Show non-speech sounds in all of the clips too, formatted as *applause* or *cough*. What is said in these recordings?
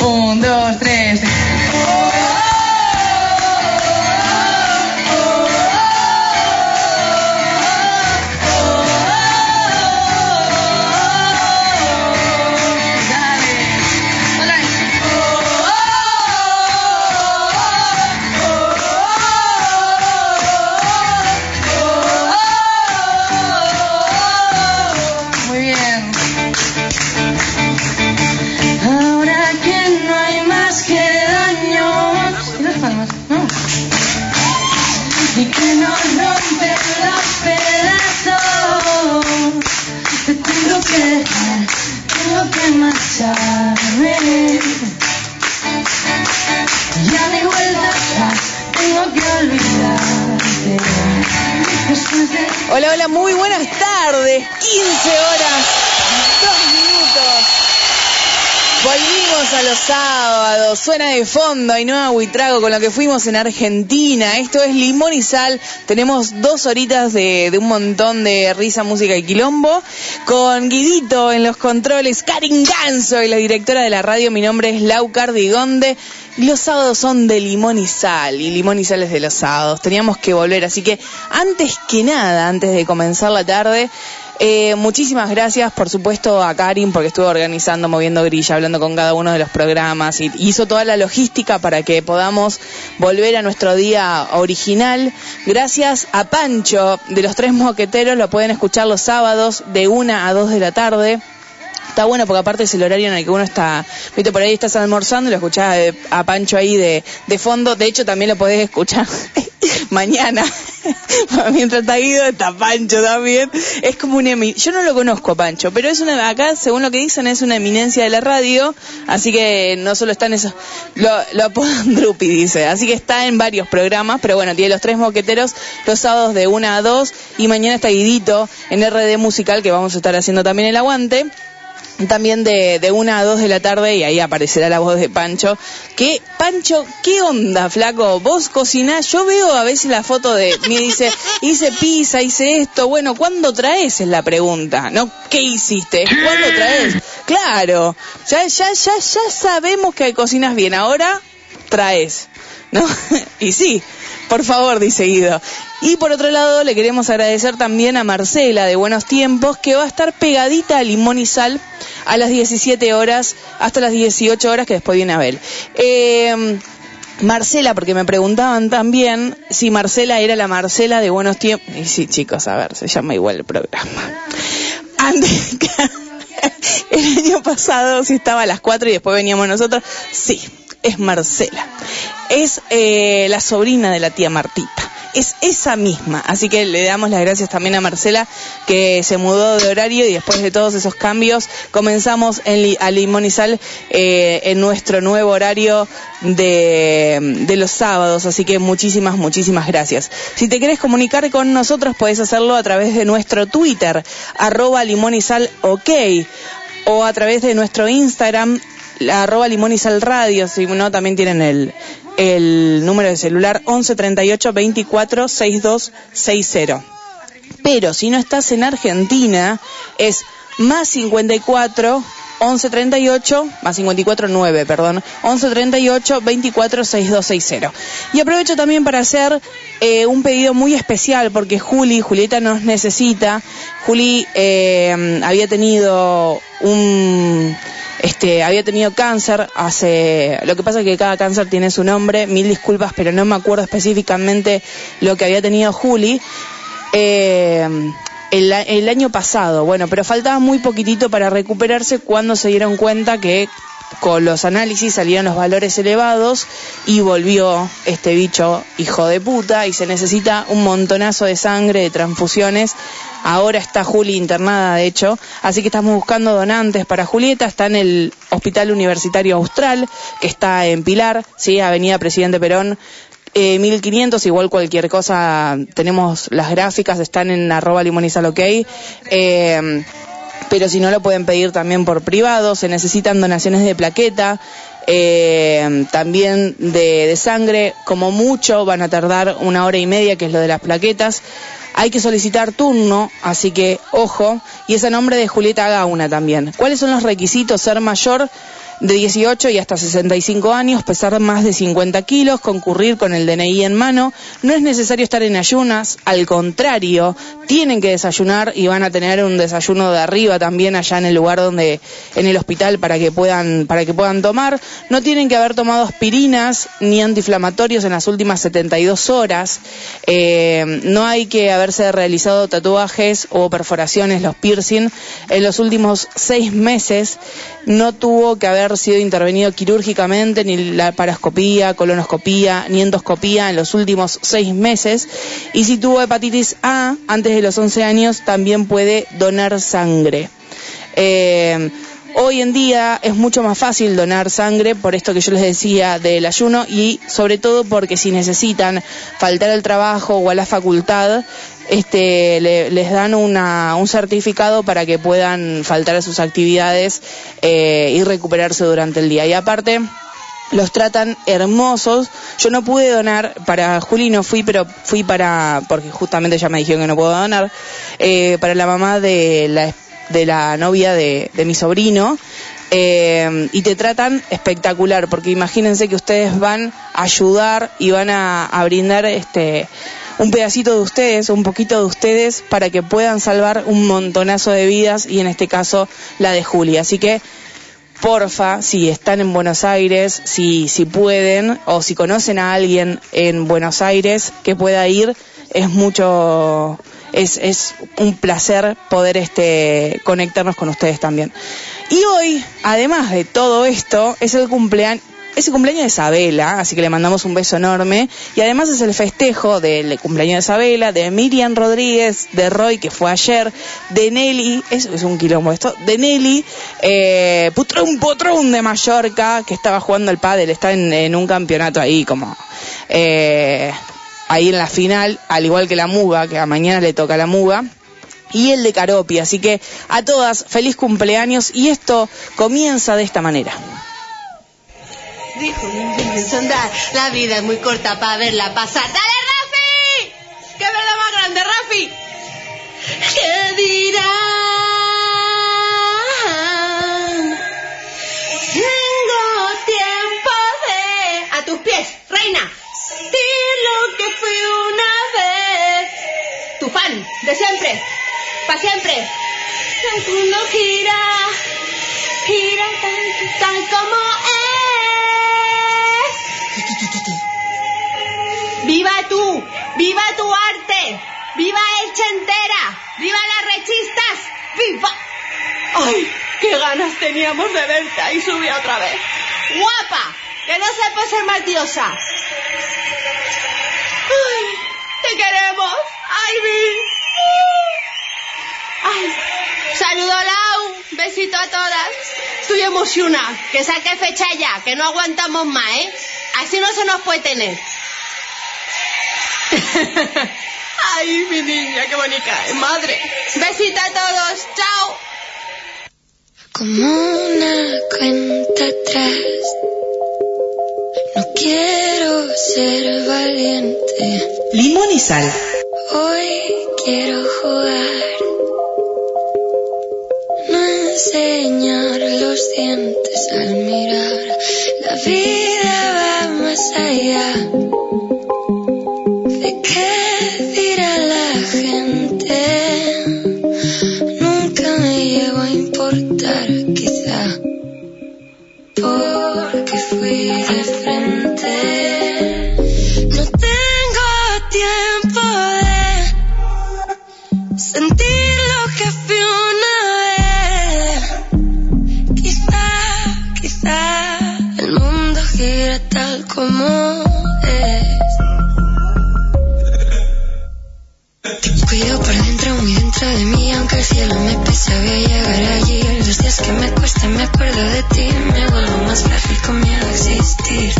un, dos, tres. Horas, 2 minutos. Volvimos a los sábados, suena de fondo Ainhoa Huitrago con lo que fuimos en Argentina. Esto es Limón y Sal. Tenemos dos horitas de, de un montón de risa, música y quilombo. Con Guidito en los controles, Karin Ganso y la directora de la radio. Mi nombre es Lau Cardigonde. Los sábados son de limón y sal, y limón y sal es de los sábados. Teníamos que volver, así que antes que nada, antes de comenzar la tarde, eh, muchísimas gracias, por supuesto, a Karin, porque estuvo organizando, moviendo grilla, hablando con cada uno de los programas y hizo toda la logística para que podamos volver a nuestro día original. Gracias a Pancho de los Tres Moqueteros, lo pueden escuchar los sábados de una a dos de la tarde. Está bueno porque aparte es el horario en el que uno está, viste, por ahí estás almorzando y lo escuchás eh, a Pancho ahí de, de fondo. De hecho, también lo podés escuchar *laughs* mañana. *laughs* Mientras está Guido, está Pancho también. Es como un Yo no lo conozco a Pancho, pero es una, acá, según lo que dicen, es una eminencia de la radio. Así que no solo está en eso, lo, lo apodan *laughs* Drupi, dice. Así que está en varios programas, pero bueno, tiene los tres moqueteros los sábados de una a dos. Y mañana está Guidito en RD Musical, que vamos a estar haciendo también el aguante también de, de una a dos de la tarde y ahí aparecerá la voz de Pancho. Que, Pancho, ¿qué onda, flaco? Vos cocinás, yo veo a veces la foto de, me dice, hice pizza, hice esto, bueno, ¿cuándo traes? Es la pregunta, ¿no? ¿Qué hiciste? ¿Cuándo traes? Claro, ya, ya, ya, ya sabemos que cocinas bien, ahora traes, ¿no? *laughs* y sí, por favor, dice Guido. Y por otro lado, le queremos agradecer también a Marcela de Buenos Tiempos, que va a estar pegadita a Limón y Sal a las 17 horas hasta las 18 horas, que después viene Abel. Eh, Marcela, porque me preguntaban también si Marcela era la Marcela de Buenos Tiempos. Y sí, chicos, a ver, se llama igual el programa. Antes, *laughs* el año pasado, si estaba a las 4 y después veníamos nosotros, sí, es Marcela. Es eh, la sobrina de la tía Martita. Es esa misma. Así que le damos las gracias también a Marcela que se mudó de horario y después de todos esos cambios comenzamos en a Limón y Sal eh, en nuestro nuevo horario de, los sábados. Así que muchísimas, muchísimas gracias. Si te querés comunicar con nosotros puedes hacerlo a través de nuestro Twitter, arroba limón y sal ok, o a través de nuestro Instagram, la arroba limón y sal radio, si no también tienen el, el número de celular 11 38 24 62 60. Pero si no estás en Argentina, es más 54 11 38, más 54 9, perdón, 11 38 24 6260. Y aprovecho también para hacer eh, un pedido muy especial porque Juli, Julieta nos necesita. Juli eh, había tenido un este, había tenido cáncer hace, lo que pasa es que cada cáncer tiene su nombre, mil disculpas, pero no me acuerdo específicamente lo que había tenido Juli. Eh, el, el año pasado, bueno, pero faltaba muy poquitito para recuperarse cuando se dieron cuenta que con los análisis salieron los valores elevados y volvió este bicho hijo de puta y se necesita un montonazo de sangre, de transfusiones. Ahora está Juli internada, de hecho. Así que estamos buscando donantes para Julieta. Está en el Hospital Universitario Austral, que está en Pilar, ¿sí? Avenida Presidente Perón. 1500, eh, igual cualquier cosa, tenemos las gráficas, están en arroba limonizal ok. Eh, pero si no lo pueden pedir también por privado, se necesitan donaciones de plaqueta, eh, también de, de, sangre, como mucho van a tardar una hora y media, que es lo de las plaquetas. Hay que solicitar turno, así que ojo, y es a nombre de Julieta Gauna también. ¿Cuáles son los requisitos? Ser mayor de 18 y hasta 65 años, pesar más de 50 kilos, concurrir con el DNI en mano. No es necesario estar en ayunas, al contrario, tienen que desayunar y van a tener un desayuno de arriba también allá en el lugar donde, en el hospital para que puedan, para que puedan tomar. No tienen que haber tomado aspirinas ni antiinflamatorios en las últimas 72 horas. Eh, no hay que haberse realizado tatuajes o perforaciones, los piercing, en los últimos seis meses. No tuvo que haber sido intervenido quirúrgicamente, ni la parascopía, colonoscopía, ni endoscopía en los últimos seis meses. Y si tuvo hepatitis A antes de los 11 años, también puede donar sangre. Eh, hoy en día es mucho más fácil donar sangre por esto que yo les decía del ayuno y sobre todo porque si necesitan faltar al trabajo o a la facultad, este, les dan una, un certificado para que puedan faltar a sus actividades eh, y recuperarse durante el día. Y aparte, los tratan hermosos. Yo no pude donar, para Juli no fui, pero fui para, porque justamente ya me dijeron que no puedo donar, eh, para la mamá de la, de la novia de, de mi sobrino. Eh, y te tratan espectacular, porque imagínense que ustedes van a ayudar y van a, brindar este un pedacito de ustedes, un poquito de ustedes, para que puedan salvar un montonazo de vidas y en este caso la de Julia. Así que porfa, si están en Buenos Aires, si, si pueden o si conocen a alguien en Buenos Aires que pueda ir, es mucho, es, es un placer poder este, conectarnos con ustedes también. Y hoy, además de todo esto, es el cumpleaños, es el cumpleaños de Isabela, así que le mandamos un beso enorme. Y además es el festejo del cumpleaños de Isabela, de Miriam Rodríguez, de Roy, que fue ayer, de Nelly, eso es un quilombo esto, de Nelly, eh, Putrón Potrón de Mallorca, que estaba jugando el pádel, está en, un campeonato ahí como... Eh, ahí en la final, al igual que la Muga, que a mañana le toca la Muga y el de Caropi. Así que a todas, feliz cumpleaños y esto comienza de esta manera. Dijo la vida es muy corta para verla pasar. ¡Dale, Rafi! ¡Qué verdad más grande, Rafi! ¿Qué dirán? Tengo tiempo de... A tus pies, reina. Una vez. Tu fan, de siempre. Para siempre. El mundo gira, gira tan, tan como es. ¡Viva tú! ¡Viva tu arte! ¡Viva Elche entera! ¡Viva las rechistas! ¡Viva! ¡Ay! ¡Qué ganas teníamos de verte! Ahí subí otra vez. ¡Guapa! ¡Que no se puede ser más diosa! ¡Ay! ¡Te queremos! ¡Ay, ¡Ay! Saludo Lau, besito a todas. Estoy emocionada. Que saque fecha ya, que no aguantamos más, ¿eh? Así no se nos puede tener. *laughs* Ay, mi niña, qué bonita, ¿eh? madre. Besito a todos, chao. Como una cuenta atrás. Quiero ser valiente. Limón y sal. Hoy quiero jugar. No enseñar los dientes al mirar. La vida va más allá. ¿De qué dirá la gente? Nunca me llegó a importar, quizá fui de frente. No tengo tiempo de sentir lo que fui una vez. Quizá, quizá el mundo gira tal como es. Te cuido por dentro, muy dentro de mí, aunque el cielo me pese, voy a llegar allí. Los días que me me acuerdo de ti, me vuelvo más frágil con miedo a existir.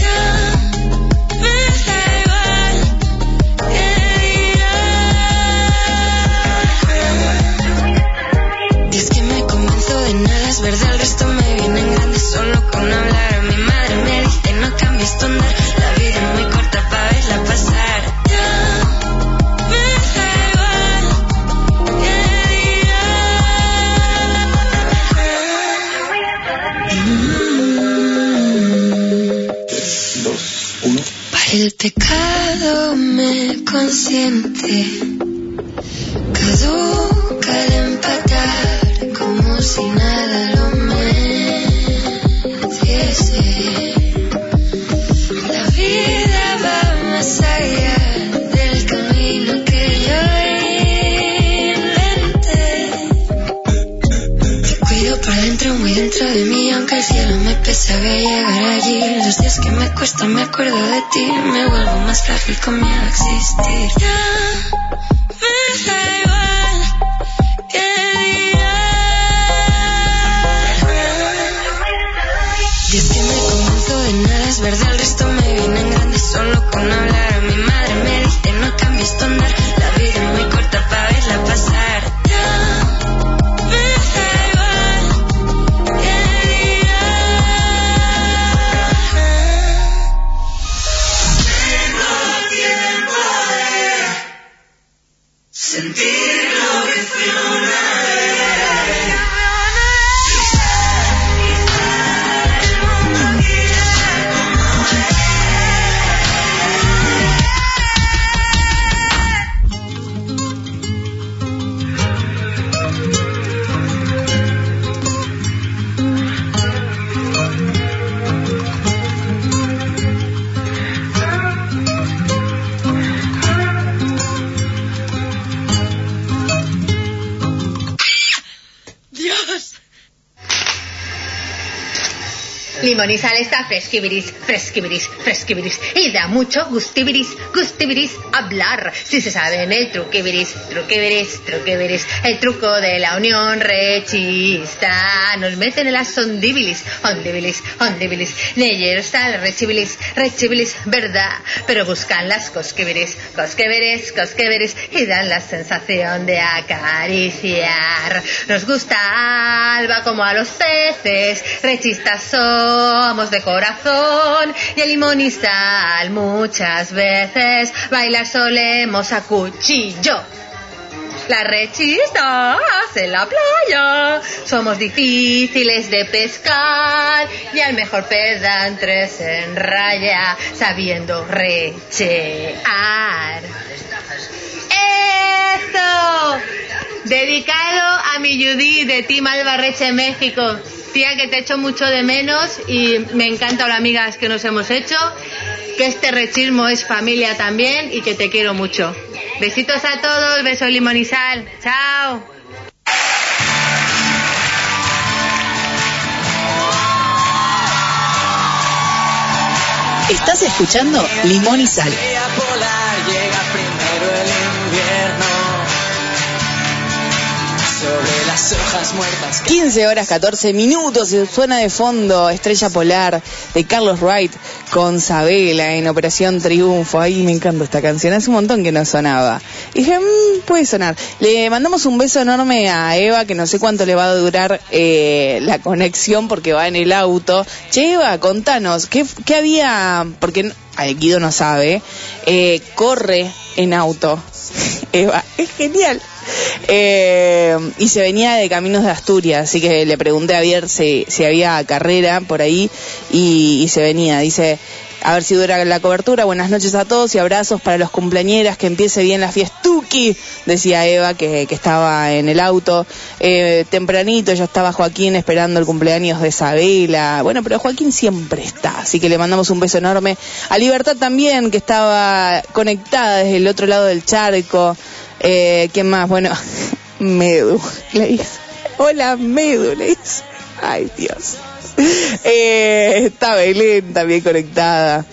Pecado me consiente, caduca el empatar el cielo me pese, voy a llegar allí. Los días que me cuestan me acuerdo de ti, me vuelvo más frágil con miedo a existir. Ya me Limonizal está fresquibiris, fresquibiris, fresquibiris. Y da mucho gustibiris, gustibiris hablar. Si se sabe en el truquibiris, truquibiris, truquibiris. El truco de la unión rechista. Nos meten en las ondibilis, ondibilis, ondibilis. Neyer está el rechibilis, rechibilis, verdad. Pero buscan las cosquibiris, cosqueveres, cosqueveres. Y dan la sensación de acariciar. Nos gusta alba como a los peces. Rechistas somos de corazón. Y el limón muchas veces. Bailar solemos a cuchillo. Las rechistas en la playa somos difíciles de pescar y al mejor pedante se enraya sabiendo rechear. ¡Esto! Dedicado a mi Judy de Team Albarreche México. Tía, que te echo mucho de menos y me encanta las amigas que nos hemos hecho. Que este rechismo es familia también y que te quiero mucho. Besitos a todos, beso limón y sal. Chao. Estás escuchando Limón y Sal. Las hojas muertas. 15 horas 14 minutos suena de fondo Estrella Polar de Carlos Wright con Sabela en Operación Triunfo. Ay, me encanta esta canción. Hace un montón que no sonaba. Y dije, "Mm, puede sonar. Le mandamos un beso enorme a Eva, que no sé cuánto le va a durar eh, la conexión porque va en el auto. Che, Eva, contanos, ¿qué, había? Porque Guido no sabe. eh, corre en auto. *laughs* Eva, es genial. Eh, y se venía de Caminos de Asturias, así que le pregunté a Vier si, había carrera por ahí y, y se venía. Dice, a ver si dura la cobertura. Buenas noches a todos y abrazos para los cumpleañeras. Que empiece bien la fiestuki, decía Eva, que, que estaba en el auto. Eh, tempranito ya estaba Joaquín esperando el cumpleaños de Isabela. Bueno, pero Joaquín siempre está, así que le mandamos un beso enorme. A Libertad también, que estaba conectada desde el otro lado del charco. Eh, ¿Quién más? Bueno, Medu, le dice. Hola, Medu, le dice. Ay, Dios. Eh, está Belén también conectada.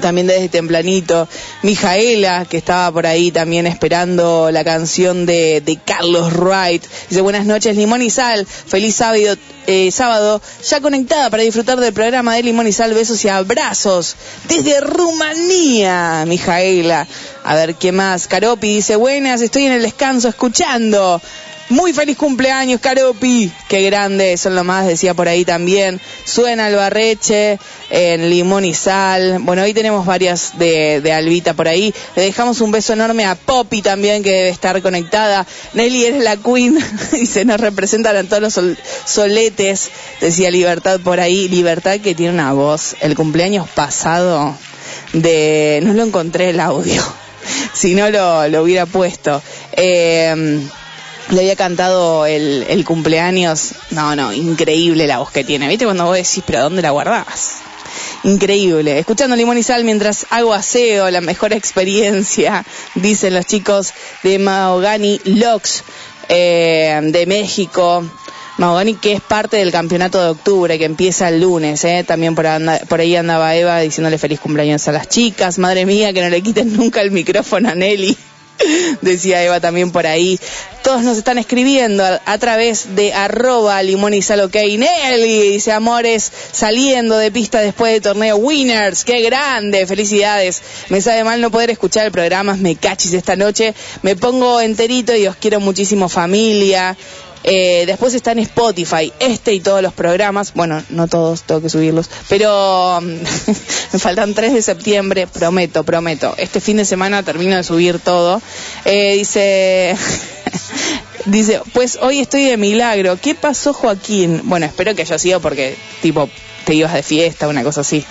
También desde tempranito. Mijaela, que estaba por ahí también esperando la canción de, de Carlos Wright. Dice, buenas noches, Limón y Sal. Feliz sábado, eh, sábado. Ya conectada para disfrutar del programa de Limón y Sal. Besos y abrazos. Desde Rumanía, Mijaela. A ver, ¿qué más? Caropi dice, buenas, estoy en el descanso escuchando. Muy feliz cumpleaños, Caropi. Qué grande, son lo más, decía por ahí también. Suena el barreche en limón y sal. Bueno, hoy tenemos varias de, de Albita por ahí. Le dejamos un beso enorme a Poppy también, que debe estar conectada. Nelly eres la queen *laughs* y se nos representan a todos los sol- soletes. Decía Libertad por ahí. Libertad que tiene una voz. El cumpleaños pasado de... No lo encontré el audio. *laughs* Si no lo, lo hubiera puesto. Eh, le había cantado el, el cumpleaños. No, no, increíble la voz que tiene. ¿Viste cuando vos decís, pero ¿dónde la guardabas? Increíble. Escuchando Limón y Sal mientras hago aseo, la mejor experiencia, *laughs* dicen los chicos de Mahogany Locks eh, de México. Mahogany que es parte del campeonato de octubre que empieza el lunes, ¿eh? también por, por ahí andaba Eva diciéndole feliz cumpleaños a las chicas, madre mía que no le quiten nunca el micrófono a Nelly, *laughs* decía Eva también por ahí. Todos nos están escribiendo a, través de arroba limón y sal ok. Nelly dice amores saliendo de pista después de torneo Winners, qué grande, felicidades. Me sabe mal no poder escuchar el programa, me cachis esta noche, me pongo enterito y os quiero muchísimo familia. Eh, después está en Spotify, este y todos los programas. Bueno, no todos, tengo que subirlos. Pero mm, *laughs* me faltan 3 de septiembre, prometo, prometo. Este fin de semana termino de subir todo. Eh, dice. *laughs* Dice, pues hoy estoy de milagro. ¿Qué pasó, Joaquín? Bueno, espero que haya sido porque, tipo, te ibas de fiesta, una cosa así.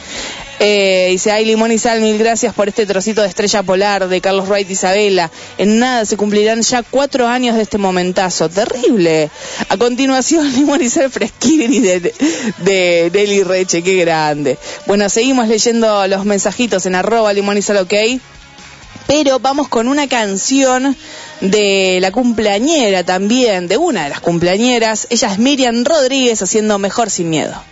Eh, dice, ay, limón y sal, mil gracias por este trocito de estrella polar de Carlos Wright Isabela. En nada se cumplirán ya cuatro años de este momentazo. Terrible. A continuación, *laughs* limón y sal fresquini de, de Nelly Reche. Qué grande. Bueno, seguimos leyendo los mensajitos en arroba limón y sal, ok. Pero vamos con una canción de la cumpleañera también, de una de las cumpleañeras. Ella es Miriam Rodríguez haciendo Mejor sin miedo.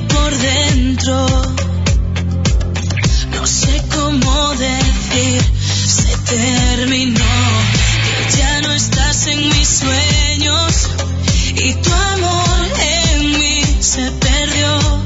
Por dentro. No sé cómo decir, se terminó. Que ya no estás en mis sueños y tu amor en mí se perdió.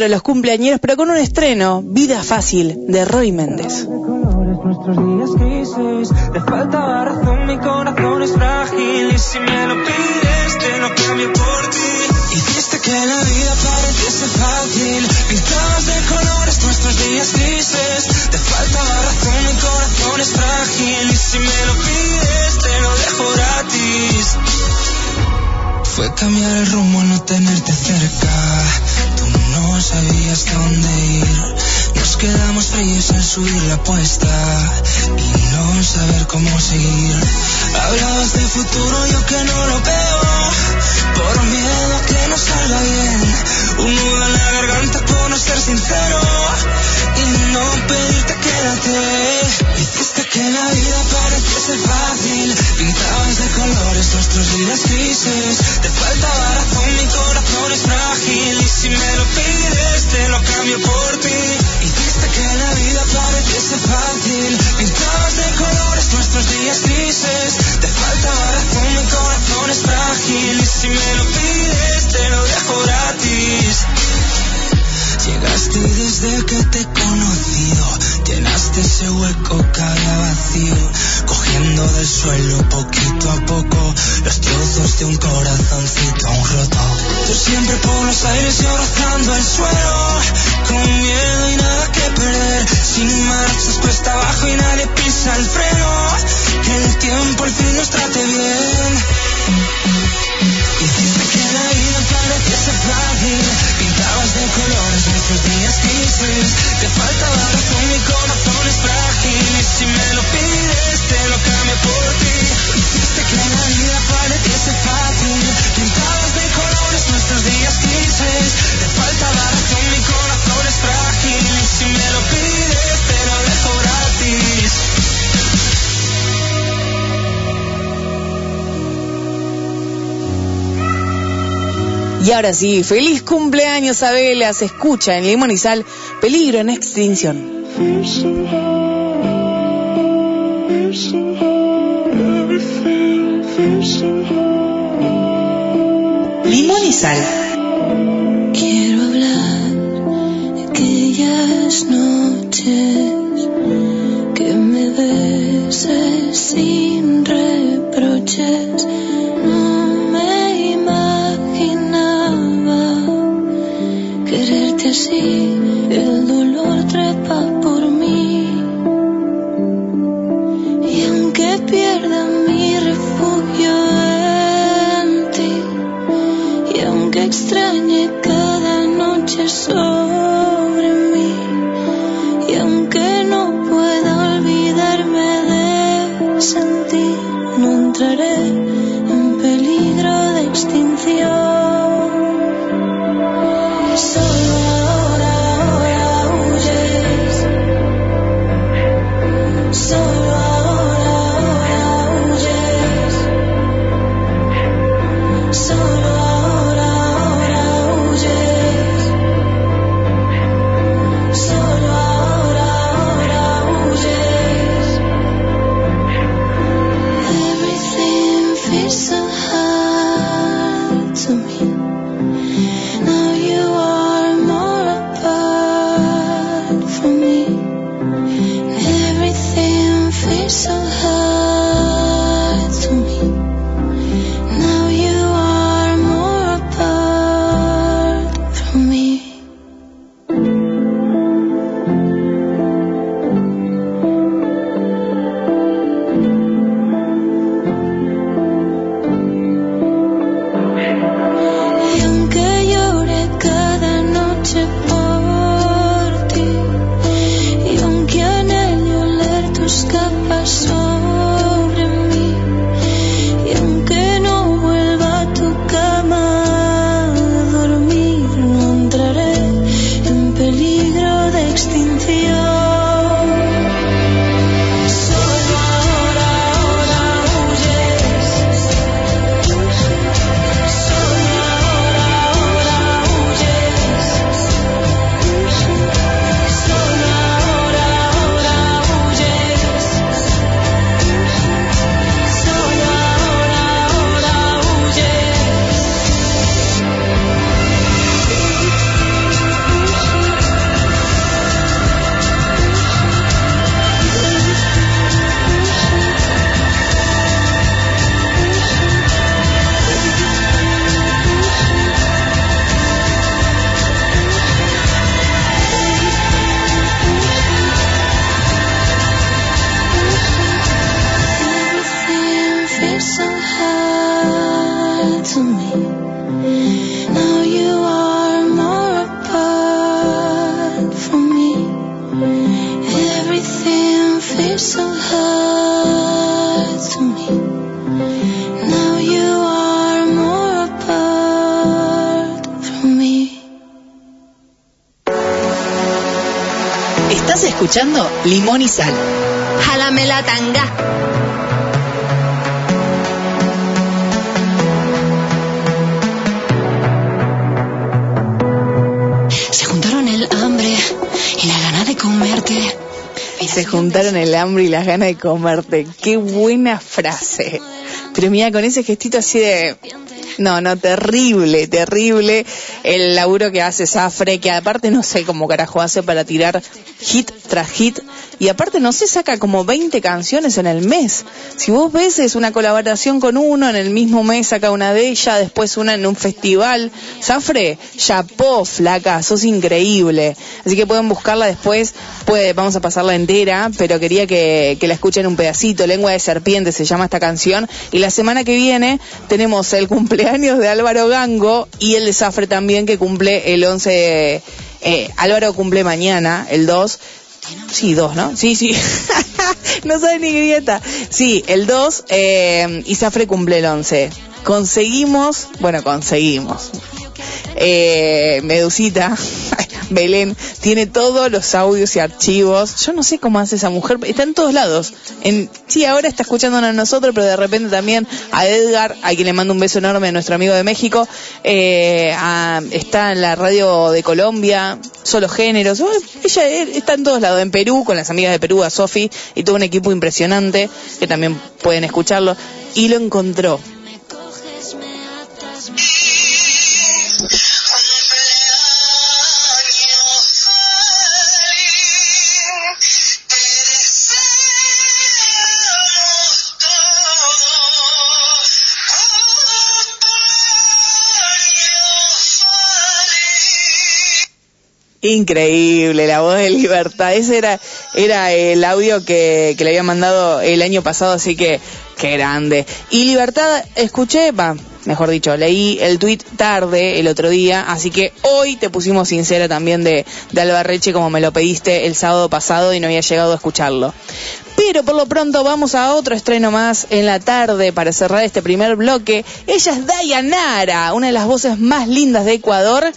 Otro los cumpleañeros, pero con un estreno, Vida Fácil, de Roy Méndez. Fue cambiar el rumbo no tenerte cerca. No sabías dónde ir. Nos quedamos fríos al subir la apuesta y no saber cómo seguir. Hablabas de futuro, yo que no lo veo. Por miedo a que no salga bien. Un nudo en la garganta por no ser sincero. Y no pedirte quédate. Hiciste que la vida pareciese fácil. Pintabas de colores nuestros días grises. Te faltaba razón, mi corazón desde que te he conocido, llenaste ese hueco cada vacío, cogiendo del suelo poquito a poco los trozos de un corazoncito aún roto. Tú siempre por los aires y rozando el suelo, con miedo y nada que perder, sin marchas cuesta abajo y nadie pisa el freno, que el tiempo al fin nos trate bien. Hiciste que la vida pareciese Pintabas de colores nuestros días grises Te faltaba razón, mi corazón es frágil. Y si me lo pides, te lo cambio por ti. Hiciste que la vida pareciese fácil. Pintabas de colores nuestros días grises. Te faltaba razón, mi corazón es frágil. Y si me lo pides, te lo dejo gratis Y ahora sí, feliz cumpleaños Abela, se escucha en Limón y Sal, peligro en extinción. Limón y Sal. Quiero hablar de aquellas noches que me beses sin reproches. see. Limón y Sal. Jálame la tanga. Se juntaron el hambre y la gana de comerte. Se juntaron el hambre y las ganas de comerte. Qué buena frase. Pero mira, con ese gestito así de... No, no, terrible, terrible el laburo que hace Zafre, que aparte no sé cómo carajo hace para tirar hit tras hit, y aparte no se saca como 20 canciones en el mes. Si vos ves es una colaboración con uno, en el mismo mes saca una de ella, después una en un festival. Zafre, chapó, flaca, sos increíble. Así que pueden buscarla después, puede, vamos a pasarla entera, pero quería que, que la escuchen un pedacito. Lengua de serpiente se llama esta canción. Y la semana que viene tenemos el cumpleaños de Álvaro Gango y el de Zafre también que cumple el 11 de- eh, Álvaro cumple mañana, el 2. Sí, 2, ¿no? Sí, sí. *laughs* no sabe ni qué dieta. Sí, el 2 eh, y Zafre cumple el 11. Conseguimos, bueno, conseguimos. Eh, Medusita, *laughs* Belén, tiene todos los audios y archivos. Yo no sé cómo hace esa mujer, está en todos lados. En, sí, ahora está escuchándonos a nosotros, pero de repente también a Edgar, a quien le mando un beso enorme, a nuestro amigo de México. Eh, está en la radio de Colombia, solo géneros. Ella está en todos lados, en Perú, con las amigas de Perú, a Sofi, y todo un equipo impresionante, que también pueden escucharlo. Y lo encontró. Increíble, la voz de libertad. Ese era, era el audio que, que le había mandado el año pasado, así que qué grande. Y libertad, escuché, va, mejor dicho, leí el tweet tarde el otro día, así que hoy te pusimos sincera también de, de Alba Reche como me lo pediste el sábado pasado y no había llegado a escucharlo. Pero por lo pronto vamos a otro estreno más en la tarde para cerrar este primer bloque. Ella es Dayanara, una de las voces más lindas de Ecuador.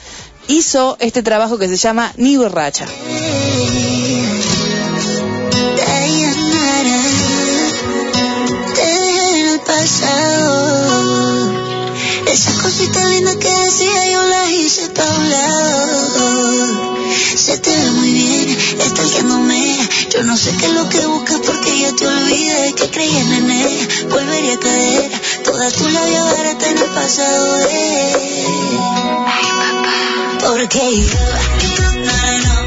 Hizo este trabajo que se llama Ni borracha. Dayanara, te dejé en el pasado. Esa cosita linda que decía yo la hice pa' un lado. Se te ve muy bien, estalqueándome. Yo no sé qué es lo que buscas porque ya te olvidé que creí en nene. Volvería a caer, toda tu labia barata en el pasado de. Ay, papá. Porque yo, no, no, no,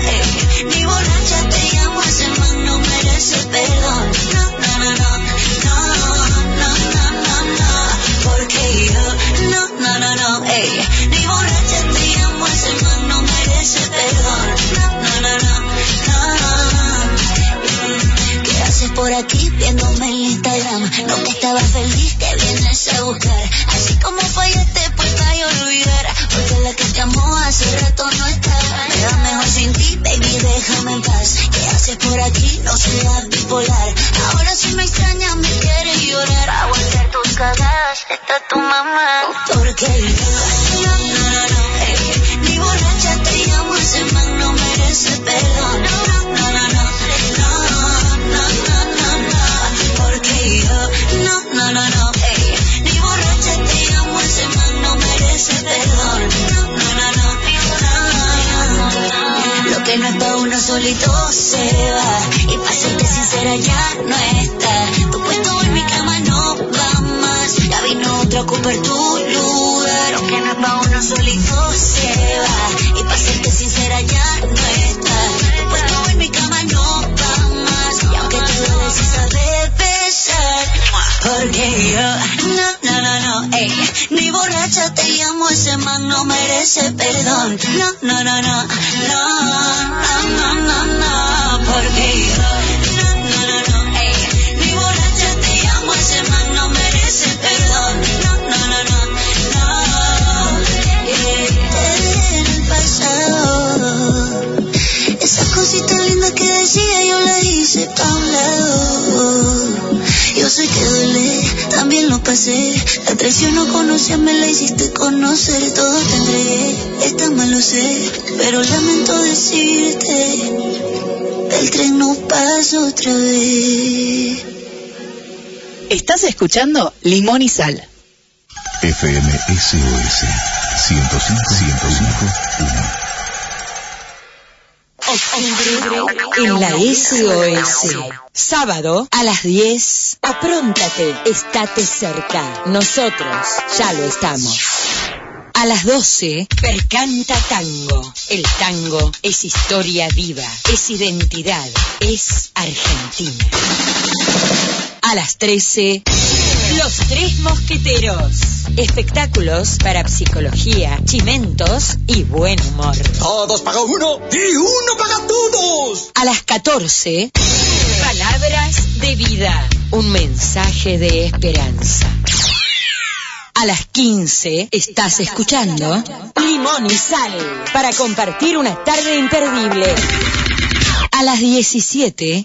ni borracha te llamo, ese man no merece perdón. No, no, no, no, No seas bipolar. Ahora si me extrañas, me quieres llorar. A volver tus cagadas, está tu mamá. Porque yo, no, no, no, uno solito se va, y para sincera ya no está. Tu puesto en mi cama no va más, ya vino otro a ocupar tu lugar. Lo que no es pa' uno solito se va, y para serte sincera ya no está. Tu puesto en mi cama no va más, y aunque te duele si sabes besar, porque yo, no, ey, ni borracha te llamo, ese man no merece perdón. No, no, no, no, no, no, no, no, no, porque yo, no, no, no, no, ey, ni borracha te llamo, ese man no merece perdón. No, no, no, no, no, yeah. En el pasado. Esas cositas lindas que decía yo las hice pa' un lado. Yo sé que duele, también lo pasé. La traición no conocía, me la hiciste conocer. Todo te entregué, está mal lo sé, pero lamento decirte. el tren no pasa otra vez. Estás escuchando Limón y Sal. FM SOS 105 105 En la SOS. Sábado a las 10. Apróntate, estate cerca. Nosotros ya lo estamos. A las 12, Percanta Tango. El tango es historia viva, es identidad, es Argentina. A las 13, Los Tres Mosqueteros. Espectáculos para psicología, chimentos y buen humor. Todos paga uno y uno paga todos. A las 14, Palabras de vida. Un mensaje de esperanza. A las 15 estás escuchando Limón y Sal para compartir una tarde imperdible. A las 17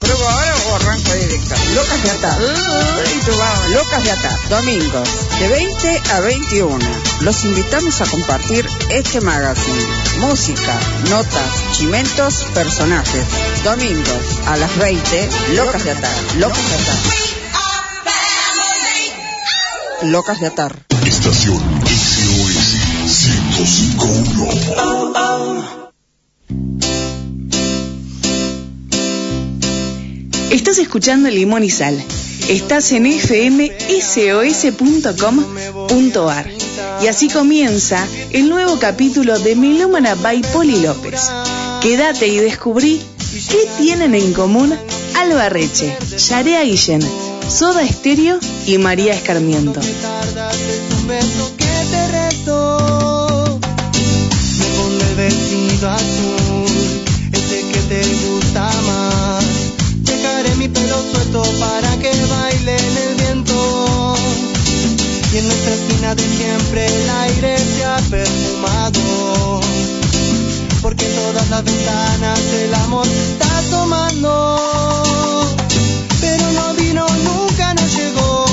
¿Pruebo ahora o arranco directo? Locas de Atar. Listo, vamos. Locas de Atar. Domingos, de 20 a 21. Los invitamos a compartir este magazine. Música, notas, chimentos, personajes. Domingos, a las 20, Locas de Atar. Locas de Atar. Locas de Atar. Estación SOS 1051. Estás escuchando Limón y Sal. Estás en fmsos.com.ar. Y así comienza el nuevo capítulo de Melómana by Poli López. Quédate y descubrí qué tienen en común Alba Reche, Yarea Guillén, Soda Estéreo y María Escarmiento. Mi pelo suelto para que baile en el viento. Y en nuestra esquina de siempre el aire se ha perfumado. Porque en todas las ventanas el amor está asomando. Pero no vino, nunca nos llegó.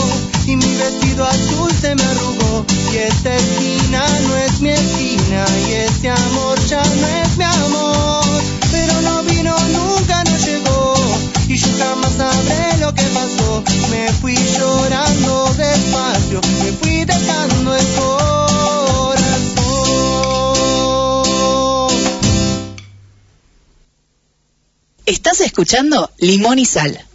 Y mi vestido azul se me arrugó. Y esta esquina no es mi esquina. Y ese amor ya no es mi amor. Pero no vino, nunca. Y jamás sabré lo que pasó. Me fui llorando despacio. Me fui dejando el corazón. Estás escuchando Limón y Sal.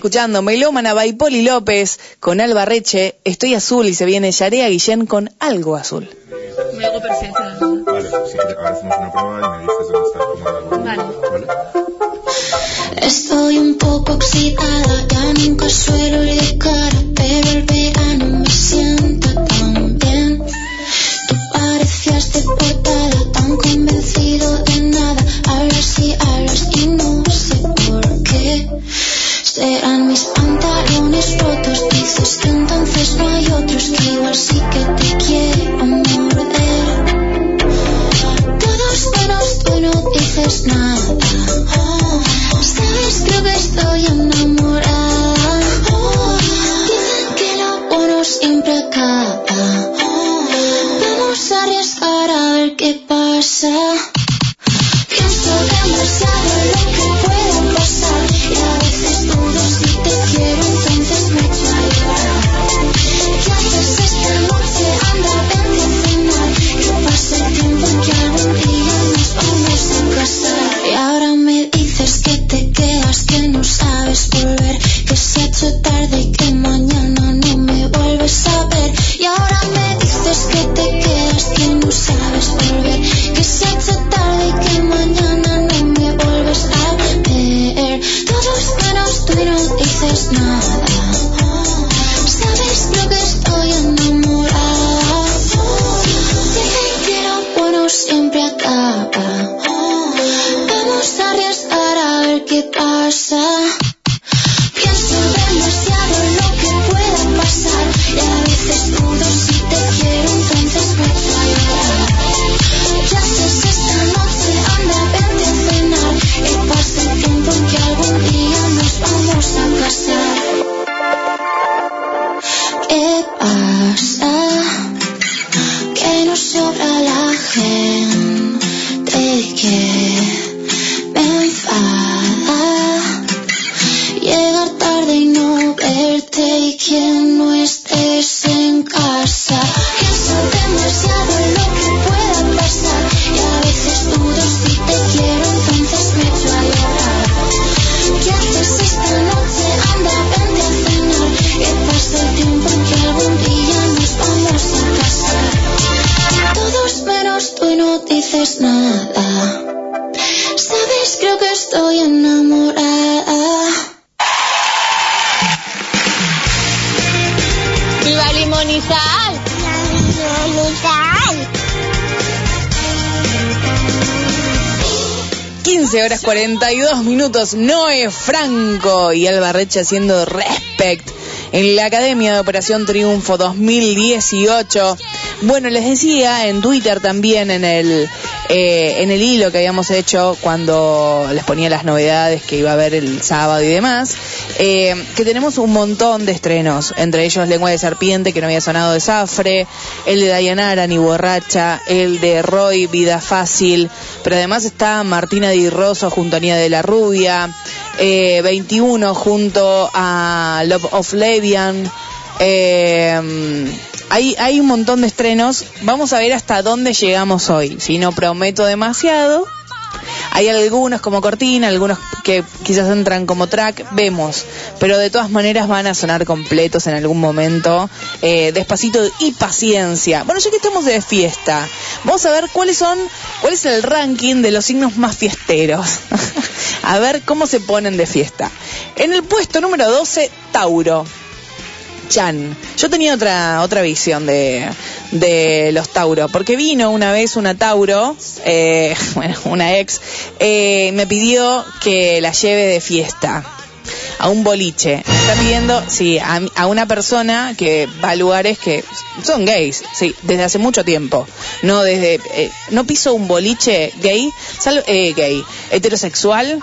escuchando Melómana by Poli López con Alba Reche, Estoy Azul y se viene Yarea Guillén con Algo Azul. Me hago. Vale, Estoy un poco though you know horas 42 minutos, Noé Franco y Alba Reche haciendo Respect en la Academia de Operación Triunfo 2018. Bueno, les decía en Twitter también, en el, eh, en el hilo que habíamos hecho cuando les ponía las novedades que iba a haber el sábado y demás, eh, que tenemos un montón de estrenos, entre ellos Lengua de Serpiente, que no había sonado de Zafre, el de Dayanara, Ni Borracha, el de Roy, Vida Fácil, pero además está Martina Di Rosso junto a Nia de la Rubia, eh, 21 junto a Love of Levian. Eh, hay, hay un montón de estrenos. Vamos a ver hasta dónde llegamos hoy. Si no prometo demasiado. Hay algunos como cortina, algunos que quizás entran como track, vemos. Pero de todas maneras van a sonar completos en algún momento. Eh, despacito y paciencia. Bueno, ya que estamos de fiesta, vamos a ver cuáles son, cuál es el ranking de los signos más fiesteros. *laughs* a ver cómo se ponen de fiesta. En el puesto número 12, Tauro. Chan. Yo tenía otra otra visión de, de los Tauro, porque vino una vez una Tauro, eh, *laughs* bueno, una ex, eh, me pidió que la lleve de fiesta a un boliche. Me está pidiendo, sí, a, a, una persona que va a lugares que son gays, sí, desde hace mucho tiempo. No desde, eh, no piso un boliche gay, salvo, eh, gay, heterosexual,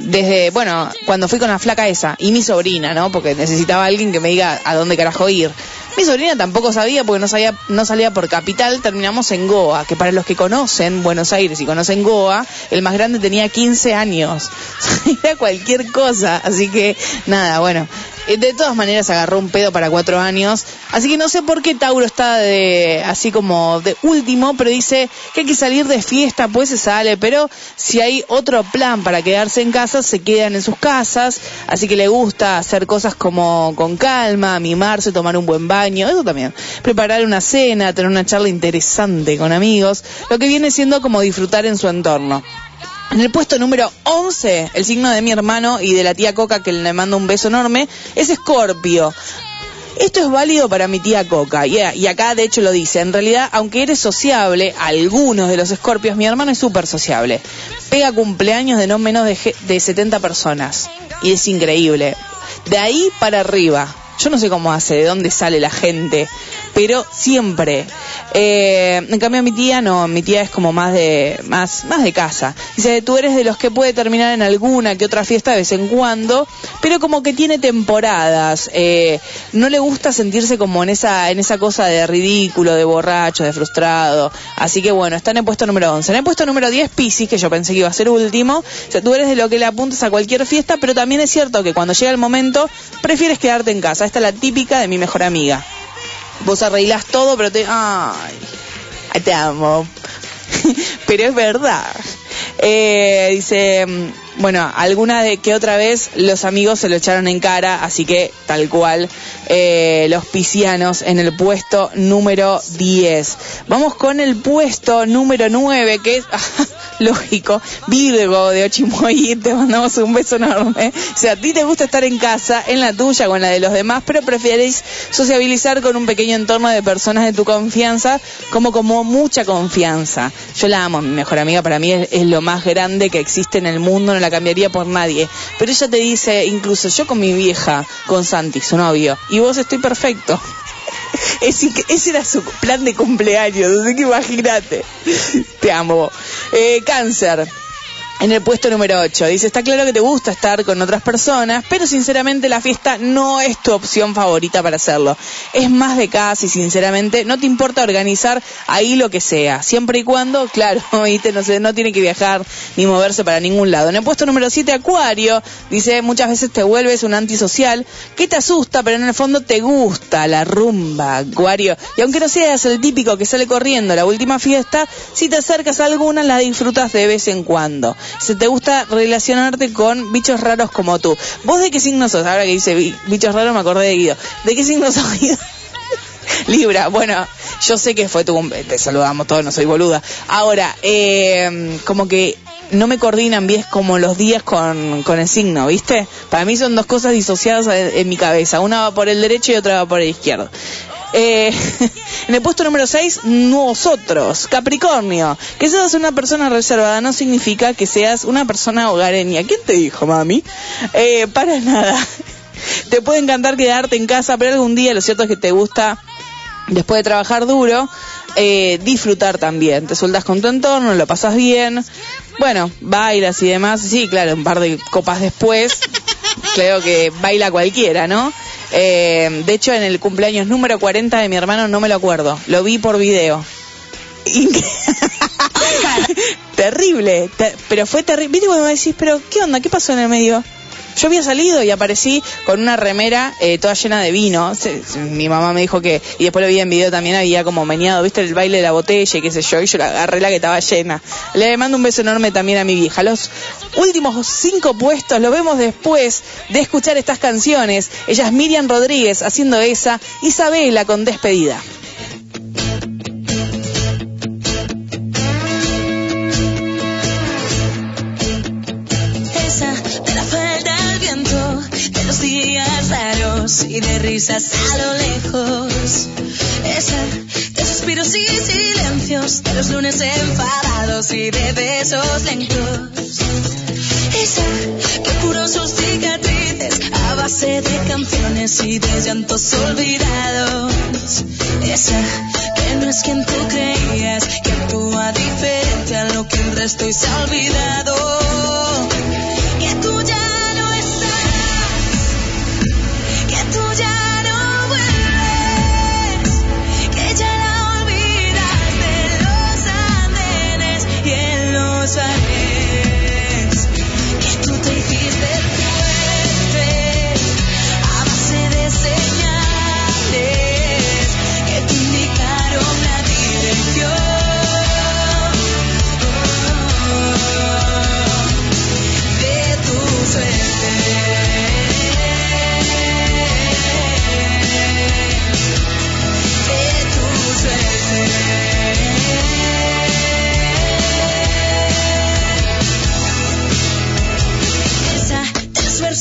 desde, bueno, cuando fui con la flaca esa y mi sobrina, ¿no? Porque necesitaba alguien que me diga a dónde carajo ir. Mi sobrina tampoco sabía porque no, salía por capital, terminamos en Goa, que para los que conocen Buenos Aires y conocen Goa, el más grande tenía 15 años. *laughs* Era cualquier cosa, así que nada, bueno. Eh, De todas maneras agarró un pedo para cuatro años, así que no sé por qué Tauro está de así como de último, pero dice que hay que salir de fiesta, pues se sale, pero si hay otro plan para quedarse en casa, se quedan en sus casas, así que le gusta hacer cosas como con calma, mimarse, tomar un buen eso también, preparar una cena, tener una charla interesante con amigos, lo que viene siendo como disfrutar en su entorno. En el puesto número 11, el signo de mi hermano y de la tía Coca, que le mando un beso enorme, es Escorpio. Esto es válido para mi tía Coca, y, y acá de hecho lo dice, en realidad, aunque eres sociable, algunos de los escorpios, mi hermano es súper sociable. Pega cumpleaños de no menos de, de 70 personas, y es increíble. De ahí para arriba, yo no sé cómo hace, de dónde sale la gente, pero siempre. Eh, en cambio mi tía no, mi tía es como más de más más de casa. Dice, tú eres de los que puede terminar en alguna que otra fiesta de vez en cuando, pero como que tiene temporadas. Eh, no le gusta sentirse como en esa en esa cosa de ridículo, de borracho, de frustrado. Así que bueno, está en el puesto número 11. En el puesto número 10 Piscis, que yo pensé que iba a ser último. O sea, tú eres de lo que le apuntas a cualquier fiesta, pero también es cierto que cuando llega el momento prefieres quedarte en casa. Esta es la típica de mi mejor amiga. Vos arreglás todo, pero te... Ay, te amo. *laughs* pero es verdad. Eh, dice, bueno, alguna de que otra vez los amigos se lo echaron en cara, así que tal cual, eh, los piscianos en el puesto número 10. Vamos con el puesto número 9, que es, *laughs* lógico, Virgo de Ochimoyi, te mandamos un beso enorme. O sea, a ti te gusta estar en casa, en la tuya o en la de los demás, pero prefieres sociabilizar con un pequeño entorno de personas de tu confianza, como como mucha confianza. Yo la amo, mi mejor amiga, para mí es, es lo más grande que existe en el mundo, no la cambiaría por nadie. Pero ella te dice, incluso yo con mi vieja, con Santi, su novio, y vos estoy perfecto. *laughs* Ese, ese era su plan de cumpleaños, así que imagínate. *laughs* Te amo. Eh, cáncer. En el puesto número 8 dice, está claro que te gusta estar con otras personas, pero sinceramente la fiesta no es tu opción favorita para hacerlo. Es más de casa y sinceramente no te importa organizar ahí lo que sea, siempre y cuando, *laughs* claro, ¿viste? No, sé, no tiene que viajar ni moverse para ningún lado. En el puesto número 7, Acuario, dice, muchas veces te vuelves un antisocial que te asusta, pero en el fondo te gusta la rumba, Acuario. Y aunque no seas el típico que sale corriendo la última fiesta, si te acercas a alguna la disfrutas de vez en cuando se te gusta relacionarte con bichos raros como tú. ¿Vos de qué signo sos? Ahora que dice bichos raros me acordé de Guido. ¿De qué signo sos Guido? *laughs* Libra, bueno, yo sé que fue tu te saludamos todos, no soy boluda. Ahora, eh, como que no me coordinan bien como los días con, con el signo, ¿viste? Para mí son dos cosas disociadas en, en mi cabeza. Una va por el derecho y otra va por el izquierdo. Eh, *laughs* en el puesto número 6, nosotros, Capricornio. Que seas una persona reservada no significa que seas una persona hogareña. ¿Quién te dijo, mami? Eh, para *laughs* nada. Te puede encantar quedarte en casa, pero algún día lo cierto es que te gusta, después de trabajar duro, eh, disfrutar también. Te sueltas con tu entorno, lo pasas bien. Bueno, bailas y demás. Sí, claro, un par de copas después, *laughs* creo que baila cualquiera, ¿no? Eh, de hecho, en el cumpleaños número 40 de mi hermano no me lo acuerdo. Lo vi por video. *laughs* Terrible, te- pero fue terrible. ¿Viste cuando me decís, pero qué onda? ¿Qué pasó en el medio? Yo había salido y aparecí con una remera eh, toda llena de vino. Mi mamá me dijo que, y después lo vi en video también, había como meneado, viste, el baile de la botella y qué sé yo, y yo la agarré la que estaba llena. Le mando un beso enorme también a mi vieja. Los últimos cinco puestos los vemos después de escuchar estas canciones. Ella es Miriam Rodríguez haciendo esa, Isabela con despedida. Y de risas a lo lejos. Esa de suspiros y silencios, de los lunes enfadados y de besos lentos. Esa que curó sus cicatrices a base de canciones y de llantos olvidados. Esa que no es quien tú creías, que actúa diferente a lo que el resto y se ha olvidado. Que tú ya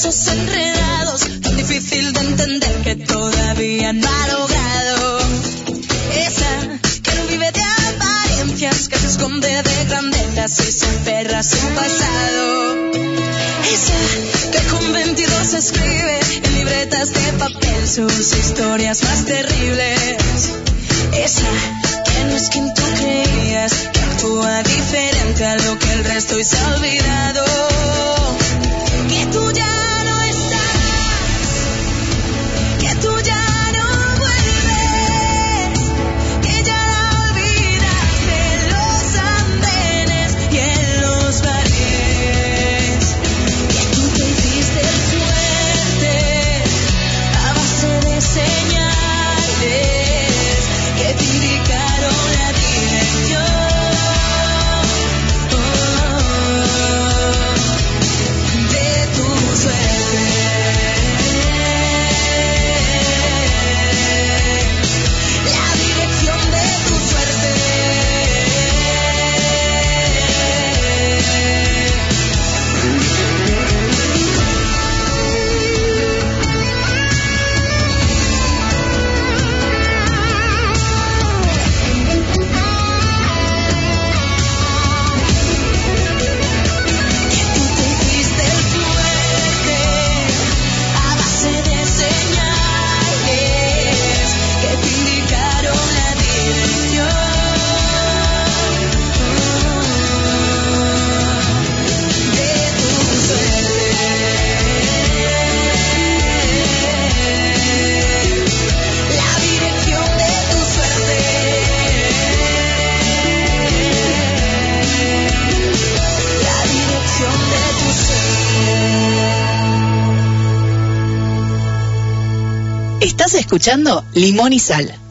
enredados, tan difícil de entender que todavía no ha logrado. Esa que no vive de apariencias, que se esconde de grandezas y se aferra a su pasado. Esa que con 22 escribe en libretas de papel sus historias más terribles. Esa que no es quien tú creías, que actúa diferente a lo que el resto y se ha olvidado. Escuchando Limón y Sal.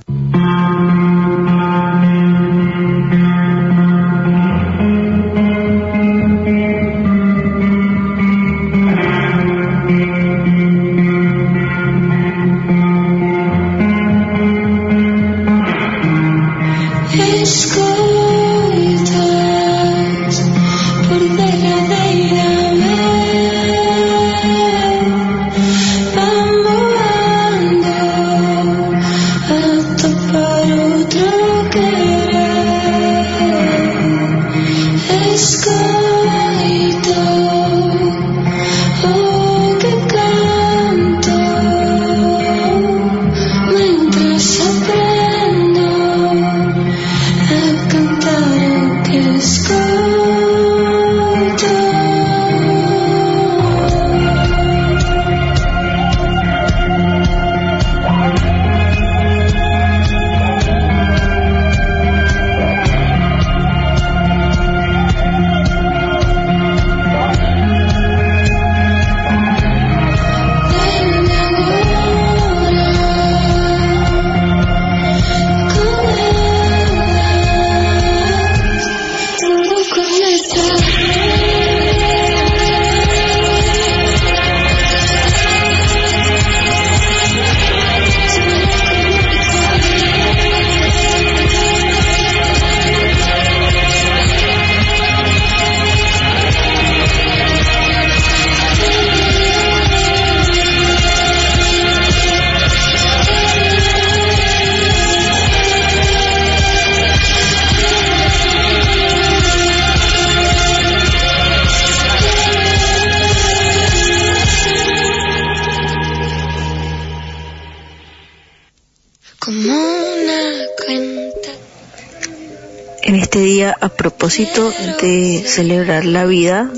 De celebrar la vida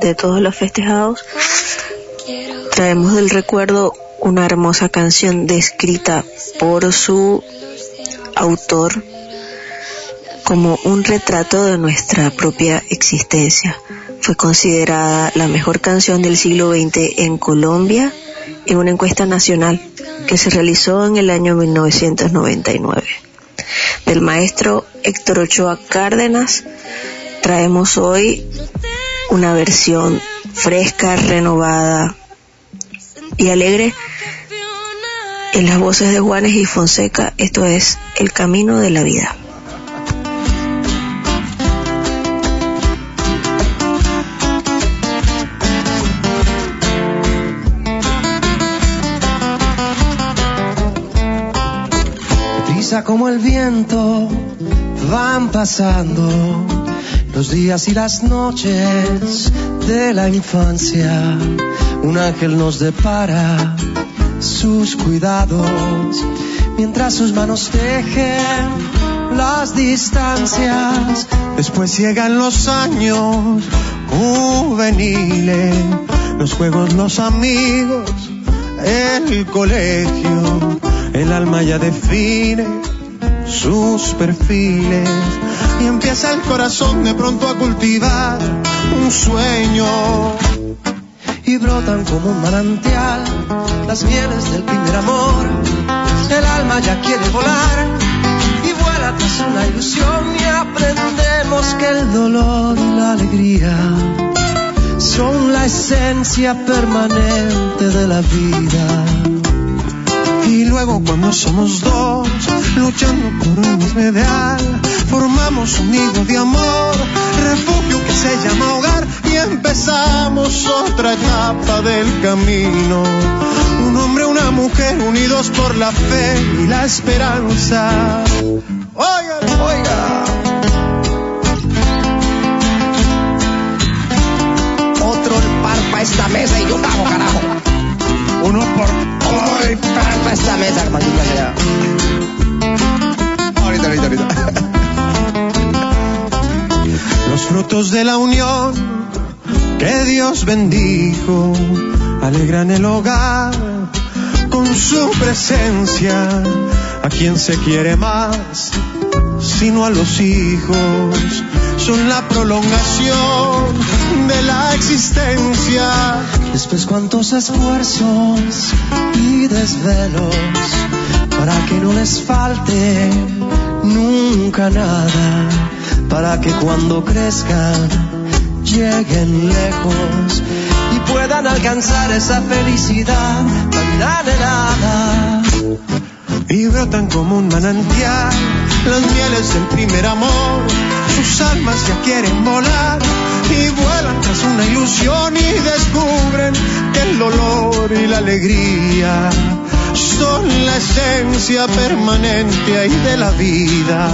de todos los festejados, traemos del recuerdo una hermosa canción descrita por su autor como un retrato de nuestra propia existencia. Fue considerada la mejor canción del siglo XX en Colombia en una encuesta nacional que se realizó en el año 1999. Del maestro Héctor Ochoa Cárdenas traemos hoy una versión fresca, renovada y alegre en las voces de Juanes y Fonseca. Esto es El Camino de la Vida. Prisa como el viento van pasando los días y las noches de la infancia. Un ángel nos depara sus cuidados mientras sus manos tejen las distancias. Después llegan los años juveniles, los juegos, los amigos, el colegio, el alma ya define sus perfiles y empieza el corazón de pronto a cultivar un sueño y brotan como un manantial las mieles del primer amor. El alma ya quiere volar y vuela tras una ilusión y aprendemos que el dolor y la alegría son la esencia permanente de la vida. Y luego cuando somos dos, luchando por un mismo ideal, formamos un nido de amor, refugio que se llama hogar y empezamos otra etapa del camino. Un hombre, una mujer unidos por la fe y la esperanza. Oiga, oiga. Otro par para esta mesa y yo pago, carajo. Uno por hoy para esta mesa, maldita sea. Los frutos de la unión que Dios bendijo alegran el hogar con su presencia. A quien se quiere más, sino a los hijos, son la prolongación de la existencia. Después cuántos esfuerzos y desvelos para que no les falte nunca nada, para que cuando crezcan lleguen lejos y puedan alcanzar esa felicidad tan anhelada. Y brotan como un manantial las mieles del primer amor, sus almas ya quieren volar y vuelan tras una ilusión y descubren que el dolor y la alegría son la esencia permanente ahí de la vida.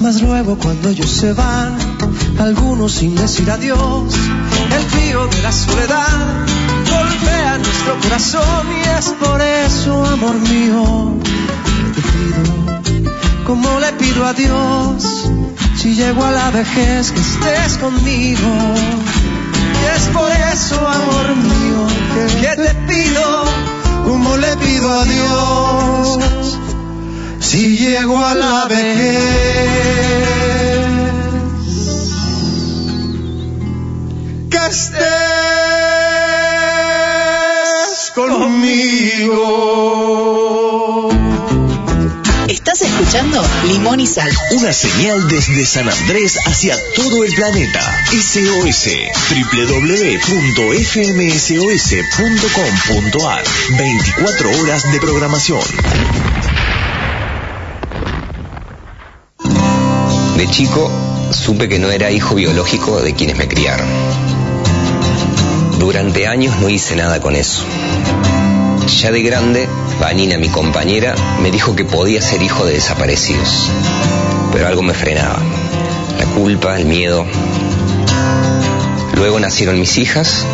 Mas luego cuando ellos se van, algunos sin decir adiós, el frío de la soledad golpea nuestro corazón y es por eso, amor mío, que te pido, como le pido a Dios, si llego a la vejez que estés conmigo. Y es por eso, amor mío, que te pido, como le pido a Dios, si llego a la vejez. que estés conmigo. Estás escuchando Limón y Sal. Una señal desde San Andrés hacia todo el planeta. SOS www.fmsos.com.ar 24 horas de programación. De chico supe que no era hijo biológico de quienes me criaron. Durante años no hice nada con eso. Ya de grande, Vanina, mi compañera, me dijo que podía ser hijo de desaparecidos. Pero algo me frenaba. La culpa, el miedo. Luego nacieron mis hijas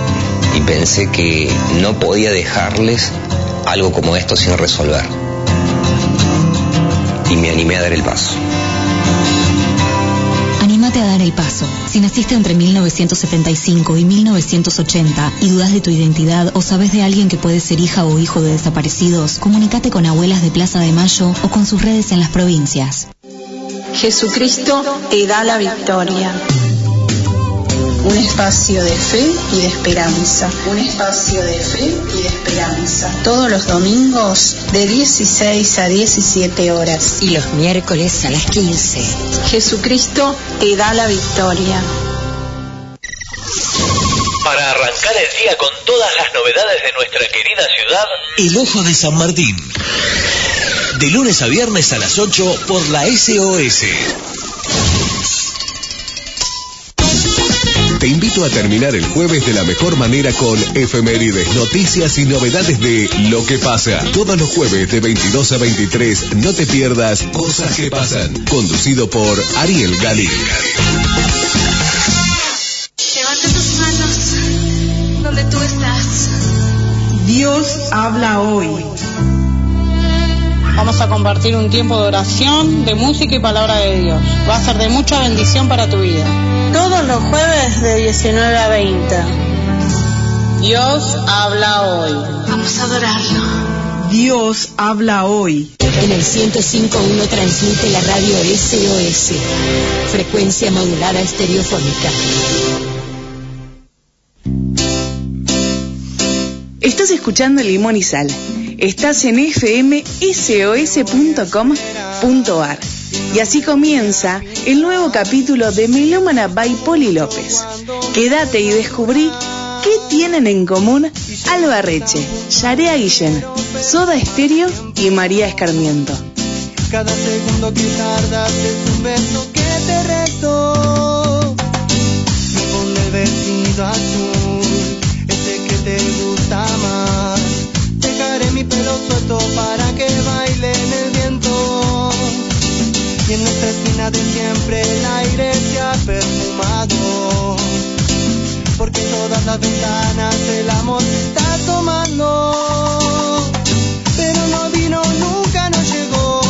y pensé que no podía dejarles algo como esto sin resolver. Y me animé a dar el paso. A dar el paso. Si naciste entre 1975 y 1980 y dudas de tu identidad o sabes de alguien que puede ser hija o hijo de desaparecidos, comunícate con Abuelas de Plaza de Mayo o con sus redes en las provincias. Jesucristo te da la victoria. Un espacio de fe y de esperanza. Un espacio de fe y de esperanza. Todos los domingos de 16 a 17 horas. Y los miércoles a las 15. Jesucristo te da la victoria. Para arrancar el día con todas las novedades de nuestra querida ciudad, El Ojo de San Martín. De lunes a viernes a las 8 por la SOS. Invito a terminar el jueves de la mejor manera con efemérides, noticias y novedades de Lo que pasa. Todos los jueves de 22 a 23, no te pierdas Cosas que pasan. Conducido por Ariel Gali. Levanta tus manos donde tú estás. Dios habla hoy. Vamos a compartir un tiempo de oración, de música y palabra de Dios. Va a ser de mucha bendición para tu vida. Todos los jueves de 19 a 20. Dios habla hoy. Vamos a adorarlo. Dios habla hoy. En el 105.1 transmite la radio SOS. Frecuencia modulada estereofónica. Estás escuchando Limón y Sal. Estás en fmsos.com.ar. Y así comienza el nuevo capítulo de Melómana by Poli López. Quédate y descubrí qué tienen en común Alba Reche, Yarea Guillén, Soda Estéreo y María Escarmiento. Cada segundo que tardas es un beso que te. Me pone el vestido azul, ese que te. Mi pelo suelto para que baile en el viento. Y en nuestra esquina de siempre el aire se ha perfumado. Porque todas las ventanas el amor se está tomando. Pero no vino, nunca nos llegó.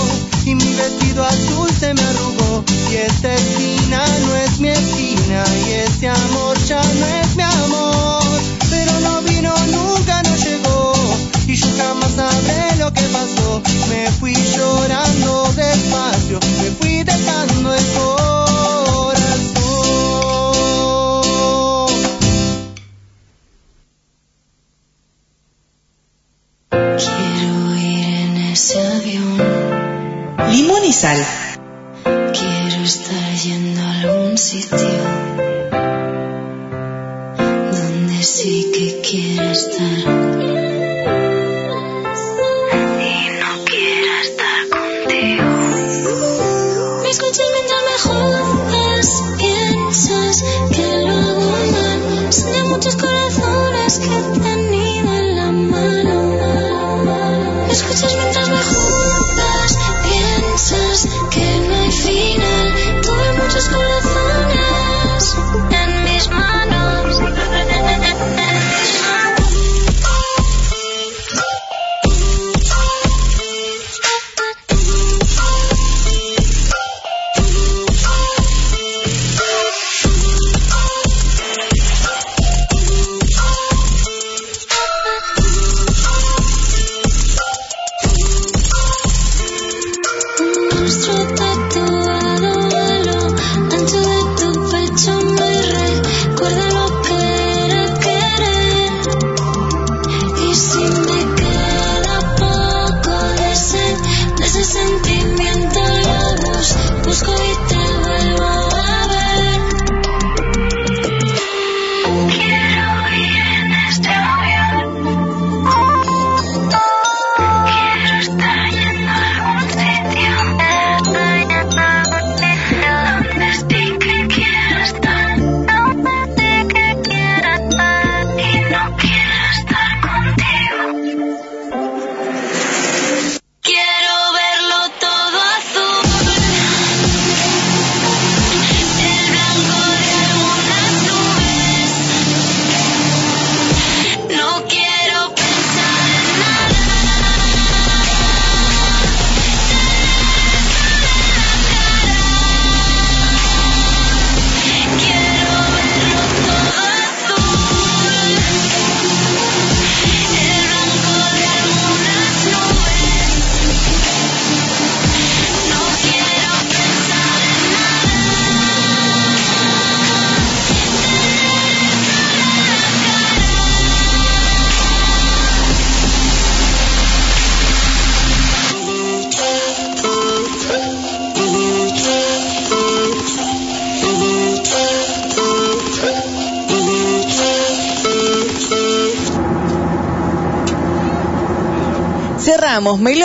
Y mi vestido azul se me arrugó. Y esta esquina no es mi esquina. Y ese amor ya no es mi amor. Pero no vino, nunca jamás sabré lo que pasó. Me fui llorando despacio. Me fui dejando el corazón. Quiero ir en ese avión. Limón y Sal. Quiero estar yendo a algún sitio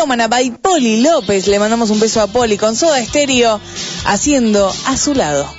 Melómana by Poli López. Le mandamos un beso a Poli con Soda Estéreo haciendo a su lado.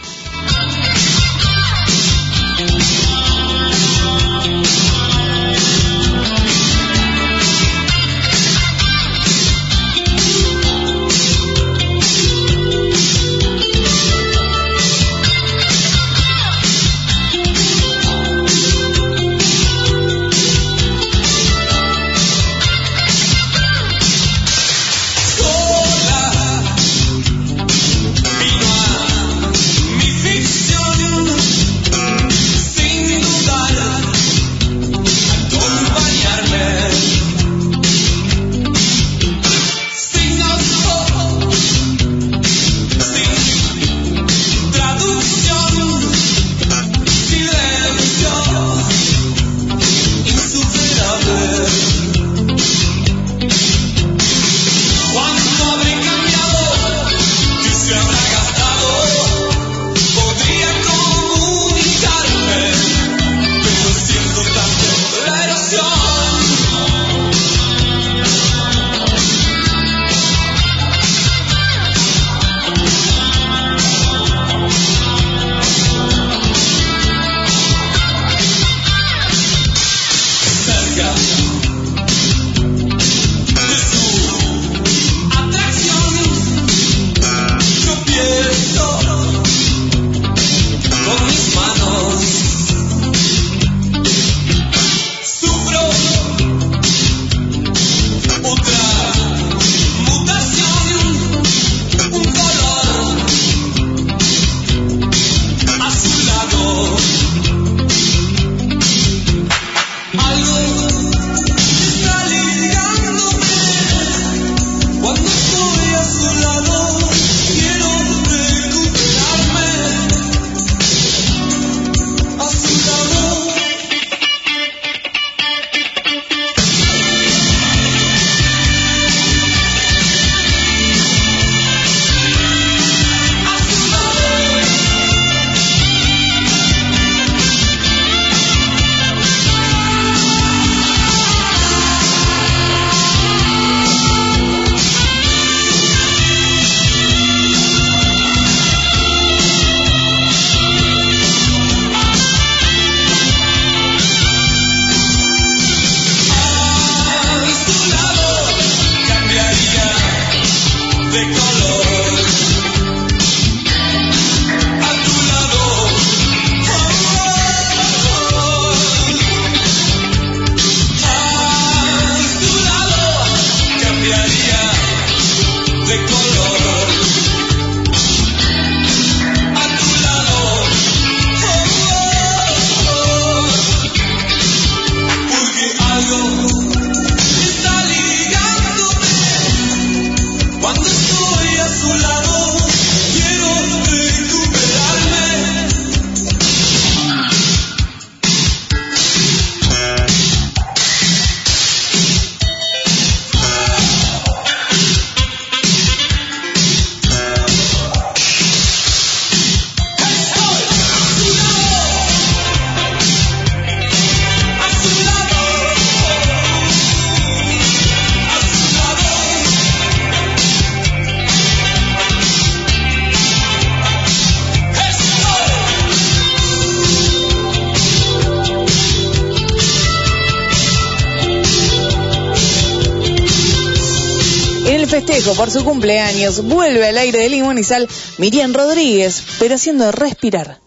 Sal Miriam Rodríguez, pero haciendo respirar.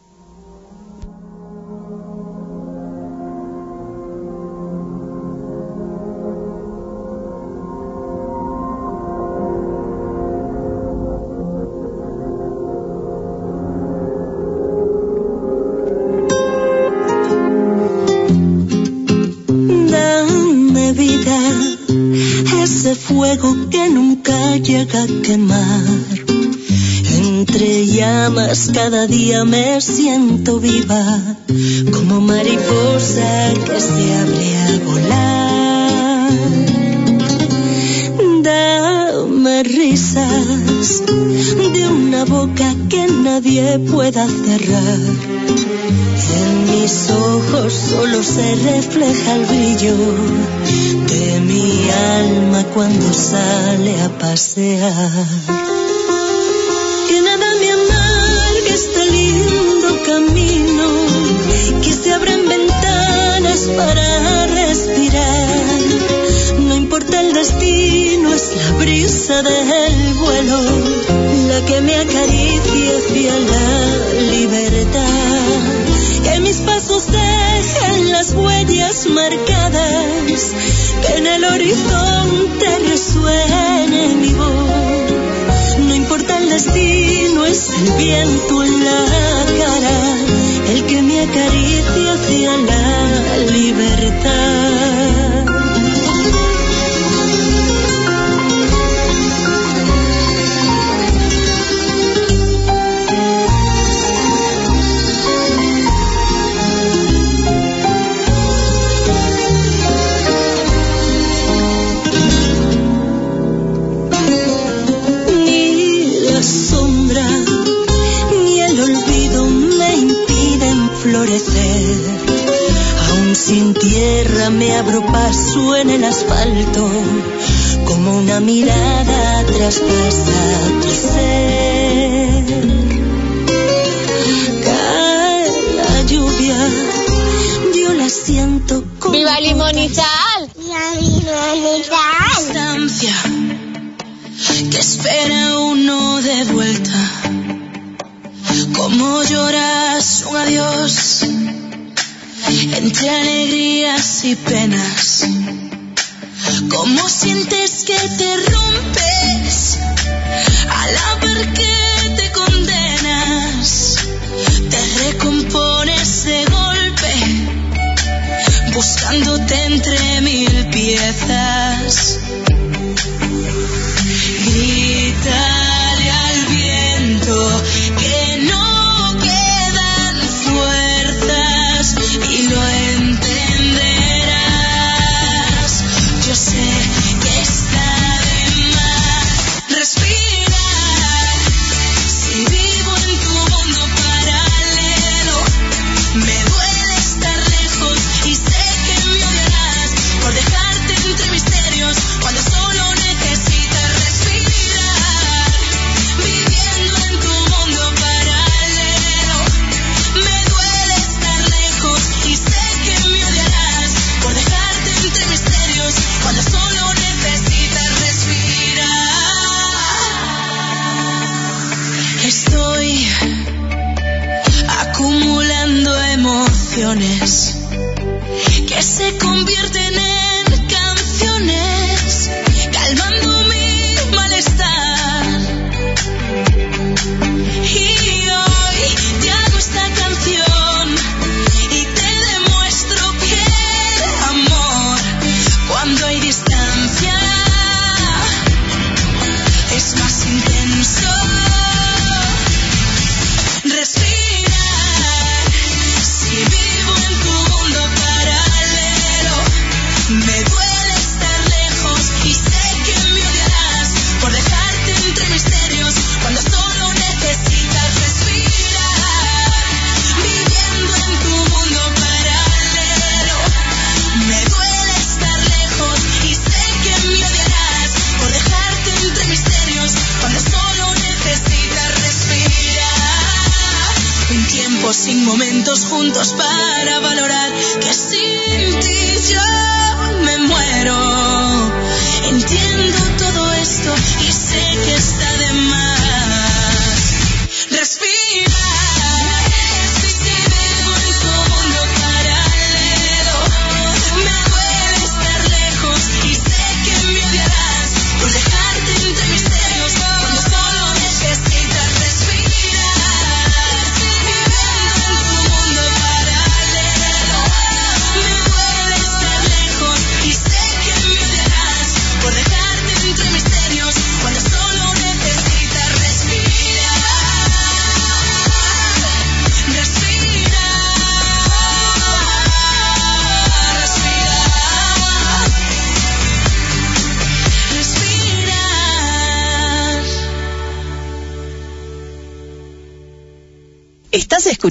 Fuego que nunca llega a quemar entre llamas cada día me siento viva, como mariposa que se abre a volar. Dame risas de una boca que nadie pueda cerrar. En mis ojos solo se refleja el brillo de mi alma cuando sale a pasear. para respirar. No importa el destino, es la brisa del vuelo la que me acaricia hacia la libertad. Que mis pasos dejen las huellas marcadas, que en el horizonte resuene mi voz. No importa el destino, es el viento en la cara me acaricia hacia la libertad. Sin tierra me abro paso en el asfalto, como una mirada traspasa tu ser. Cae la lluvia, yo la siento como. ¡Viva Limonita! se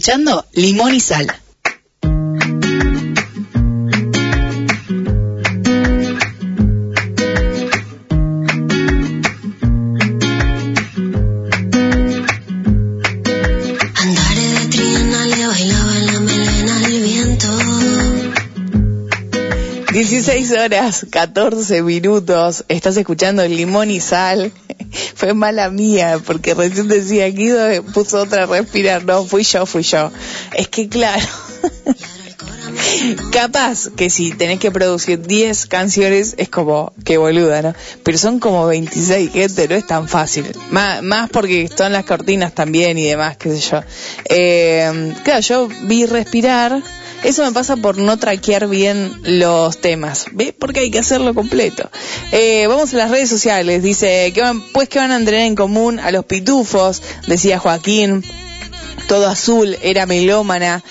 escuchando Limón y Sal. Horas, 14 minutos. Estás escuchando Limón y Sal. *laughs* Fue mala mía, porque recién decía Guido puso otra a respirar. No, fui yo, fui yo. Es que claro. *laughs* Capaz que si tenés que producir 10 canciones es como que boluda, ¿no? Pero son como 26, gente, no es tan fácil. Más, más porque están las cortinas también y demás, qué sé yo. Eh, claro, yo vi respirar. Eso me pasa por no traquear bien los temas. ¿Ve? Porque hay que hacerlo completo. Eh, vamos a las redes sociales. Dice, que van, pues que van a tener en común a los pitufos, decía Joaquín. Todo azul, era melómana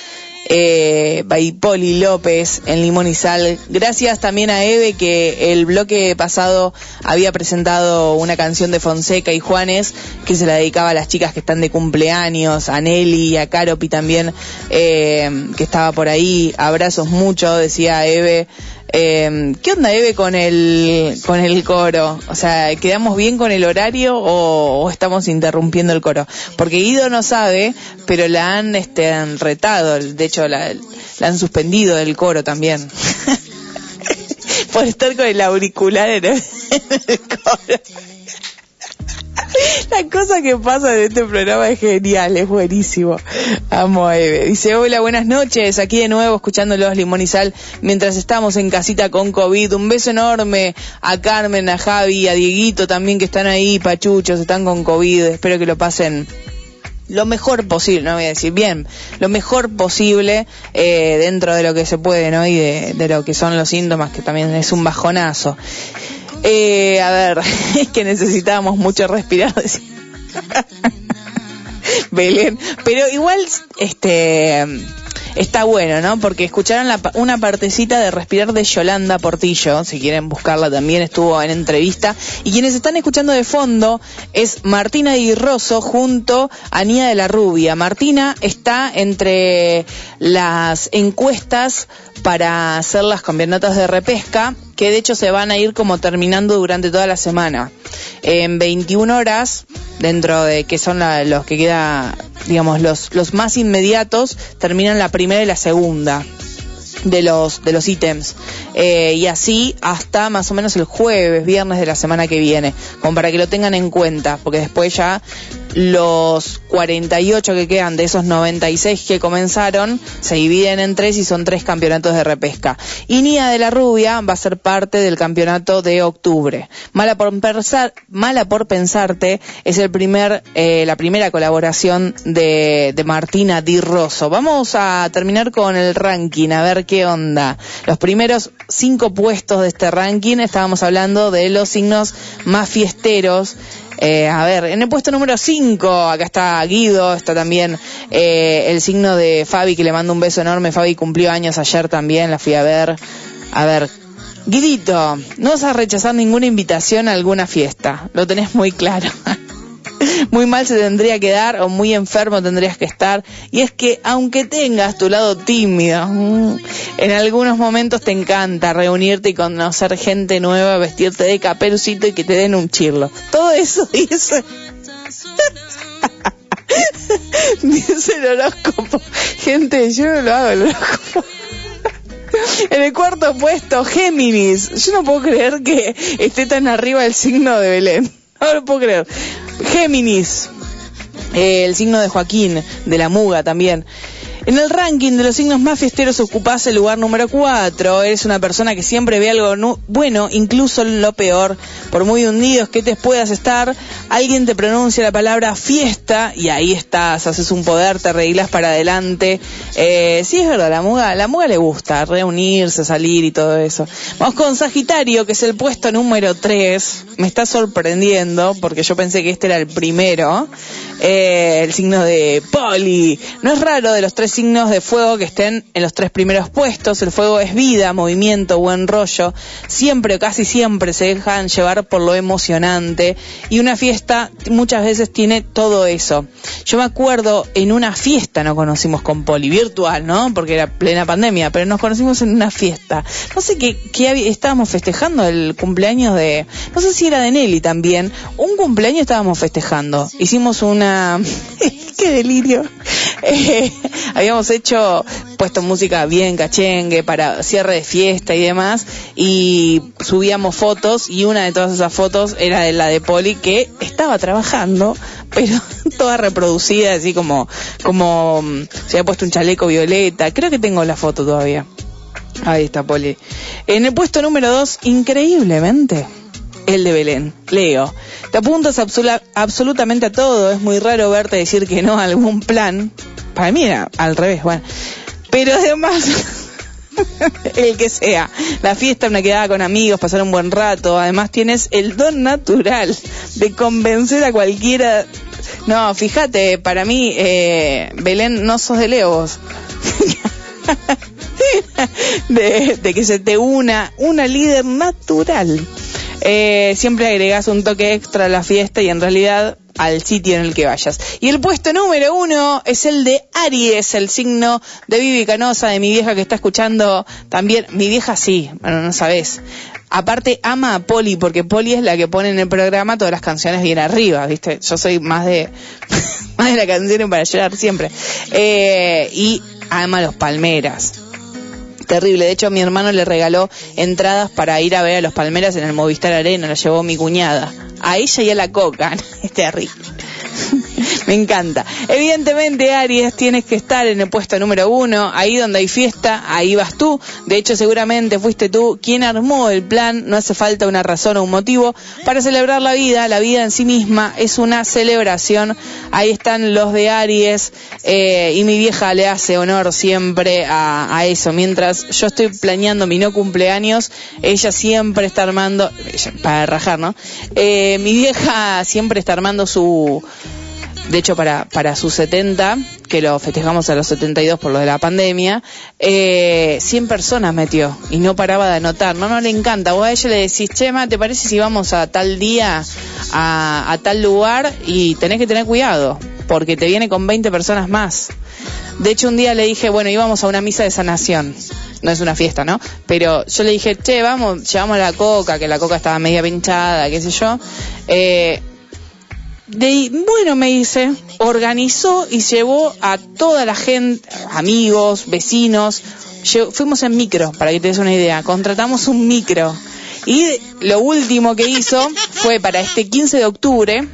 eh, Baipoli López en Limón y Sal. Gracias también a Eve que el bloque pasado había presentado una canción de Fonseca y Juanes que se la dedicaba a las chicas que están de cumpleaños, a Nelly y a Caropi también eh, que estaba por ahí. Abrazos mucho, decía Eve. Eh, ¿Qué onda Eve con el con el coro? O sea, ¿quedamos bien con el horario o, o estamos interrumpiendo el coro? Porque Guido no sabe, pero la han este han retado, de hecho la, han suspendido del coro también. *laughs* Por estar con el auricular en el coro. La cosa que pasa en este programa es genial, es buenísimo. Amo a Eve. Dice, hola, buenas noches. Aquí de nuevo escuchándolos Limón y Sal mientras estamos en casita con COVID. Un beso enorme a Carmen, a Javi, a Dieguito también que están ahí, pachuchos, están con COVID. Espero que lo pasen lo mejor posible, no voy a decir bien, lo mejor posible eh, dentro de lo que se puede, ¿no? Y de, de lo que son los síntomas, que también es un bajonazo. Eh, a ver, *laughs* es que necesitábamos mucho respirar. *laughs* decía. *laughs* Belén. Pero igual, este, está bueno, ¿no? Porque escucharon la una partecita de Respirar de Yolanda Portillo, si quieren buscarla también, estuvo en entrevista. Y quienes están escuchando de fondo es Martina Di Rosso junto a Nia de la Rubia. Martina está entre las encuestas para hacer las campeonatas de repesca, que de hecho se van a ir como terminando durante toda la semana. En 21 horas, dentro de que son la- los que queda, digamos, los, los más inmediatos, terminan la primera y la segunda de los de los ítems Eh, y así hasta más o menos el jueves viernes de la semana que viene. Como para que lo tengan en cuenta porque después ya los 48 que quedan de esos 96 que comenzaron se dividen en tres y son tres campeonatos de repesca. Y Nia de la Rubia va a ser parte del campeonato de octubre. Mala por pensar mala por pensarte es el primer eh, la primera colaboración de, de Martina Di Rosso. Vamos a terminar con el ranking a ver qué onda. Los primeros cinco puestos de este ranking estábamos hablando de los signos más fiesteros eh, a ver, en el puesto número 5, acá está Guido, está también eh, el signo de Fabi, que le mando un beso enorme. Fabi cumplió años ayer también, la fui a ver. A ver, Guidito, no vas a rechazar ninguna invitación a alguna fiesta, lo tenés muy claro. *laughs* *laughs* muy mal se tendría que dar o muy enfermo tendrías que estar. Y es que aunque tengas tu lado tímido, mm, en algunos momentos te encanta reunirte y conocer gente nueva, vestirte de caperucito y que te den un chirlo. Todo eso *laughs* dice. *laughs* dice el horóscopo. Gente, yo no lo hago el horóscopo. En el cuarto puesto, Géminis. Yo no puedo creer que esté tan arriba el signo de Belén. No lo puedo creer. Géminis. El signo de Joaquín, de la Muga también. En el ranking de los signos más fiesteros ocupás el lugar número 4. Eres una persona que siempre ve algo bueno, incluso lo peor. Por muy hundidos que te puedas estar, alguien te pronuncia la palabra fiesta y ahí estás, haces un poder, te arreglas para adelante. Eh, sí, es verdad, la muga, la muga le gusta reunirse, salir y todo eso. Vamos con Sagitario, que es el puesto número 3. Me está sorprendiendo porque yo pensé que este era el primero. eh, el signo de Poli. No es raro de los tres signos de fuego que estén en los tres primeros puestos. El fuego es vida, movimiento, buen rollo. Siempre o casi siempre se dejan llevar por lo emocionante. Y una fiesta muchas veces tiene todo eso. Yo me acuerdo en una fiesta nos conocimos con Poli, virtual, ¿no? Porque era plena pandemia, pero nos conocimos en una fiesta. No sé qué, qué estábamos festejando el cumpleaños de, no sé si era de Nelly también. Un cumpleaños estábamos festejando. Hicimos una, *laughs* qué delirio. *laughs* Eh, habíamos hecho, puesto música bien cachengue para cierre de fiesta y demás, y subíamos fotos, y una de todas esas fotos era de la de Poli que estaba trabajando, *laughs* pero toda reproducida, así como, como mm, se había puesto un chaleco violeta. Creo que tengo la foto todavía. Ahí está Poli. En el puesto número dos, increíblemente, el de Belén. Leo, te apuntas absolutamente a todo. Es muy raro verte decir que no a algún plan. Para mí era al revés, bueno. Pero además, *laughs* el que sea. La fiesta, una quedada con amigos, pasar un buen rato. Además tienes el don natural de convencer a cualquiera. No, fíjate, para mí, eh, Belén, no sos de Leo *laughs* de, de que se te una una líder natural. Eh, siempre agregas un toque extra a la fiesta y en realidad al sitio en el que vayas. Y el puesto número uno es el de Aries, el signo de Vivi Canosa, de mi vieja que está escuchando también. Mi vieja sí, bueno, no sabes. Aparte ama a Poli, porque Poli es la que pone en el programa todas las canciones bien arriba, ¿viste? Yo soy más de, *laughs* más de la canción para llorar siempre. Eh, y ama a los Palmeras terrible. De hecho, mi hermano le regaló entradas para ir a ver a los Palmeras en el Movistar Arena, la llevó mi cuñada. A ella y a la coca. *laughs* Es terrible. *laughs* Me encanta. Evidentemente, Aries, tienes que estar en el puesto número uno. Ahí donde hay fiesta, ahí vas tú. De hecho, seguramente fuiste tú quien armó el plan. No hace falta una razón o un motivo para celebrar la vida. La vida en sí misma es una celebración. Ahí están los de Aries. eh, y mi vieja le hace honor siempre a, a eso. Mientras yo estoy planeando mi no cumpleaños, ella siempre está armando, para rajar, ¿no? Eh, mi vieja siempre está armando su, de hecho para, para sus 70, que lo festejamos a los 72 por lo de la pandemia, eh, 100 personas metió y no paraba de anotar. No, no le encanta. Vos a ella le decís, Chema, ¿te parece si vamos a tal día, a, a tal lugar? Y tenés que tener cuidado, porque te viene con 20 personas más. De hecho, un día le dije, bueno, íbamos a una misa de sanación. No es una fiesta, ¿no? Pero yo le dije, che, vamos, llevamos la coca, que la coca estaba media pinchada, qué sé yo. Eh, de, bueno, me dice, organizó y llevó a toda la gente, amigos, vecinos, fuimos en micro, para que te des una idea, contratamos un micro. Y lo último que hizo fue para este 15 de octubre,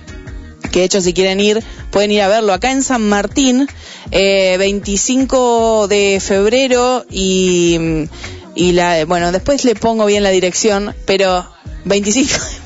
que de hecho si quieren ir, pueden ir a verlo acá en San Martín, eh, 25 de febrero y, y la, bueno, después le pongo bien la dirección, pero 25 de mayo,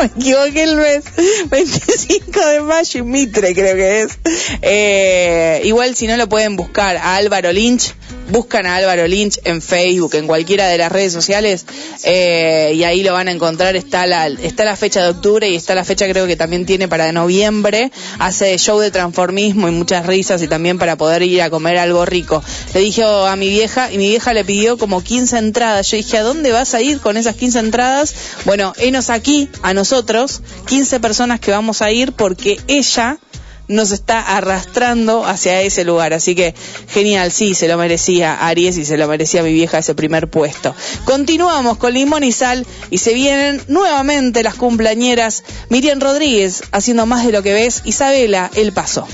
me equivoqué el mes, 25 de mayo y Mitre creo que es. Eh, igual si no lo pueden buscar a Álvaro Lynch, buscan a Álvaro Lynch en Facebook, en cualquiera de las redes sociales, eh, y ahí lo van a encontrar. Está la, fecha de octubre y está la fecha creo que también tiene para noviembre. Hace show de transformismo y muchas risas y también para poder ir a comer algo rico. Le dije a mi vieja y mi vieja le pidió como 15 entradas. Yo dije, ¿a dónde vas a ir con esas 15 entradas? Bueno, enos aquí, a nosotros, 15 personas que vamos a ir porque ella nos está arrastrando hacia ese lugar. Así que genial, sí, se lo merecía Aries y se lo merecía mi vieja ese primer puesto. Continuamos con Limón y Sal y se vienen nuevamente las cumpleañeras Miriam Rodríguez haciendo más de lo que ves, Isabela El Paso.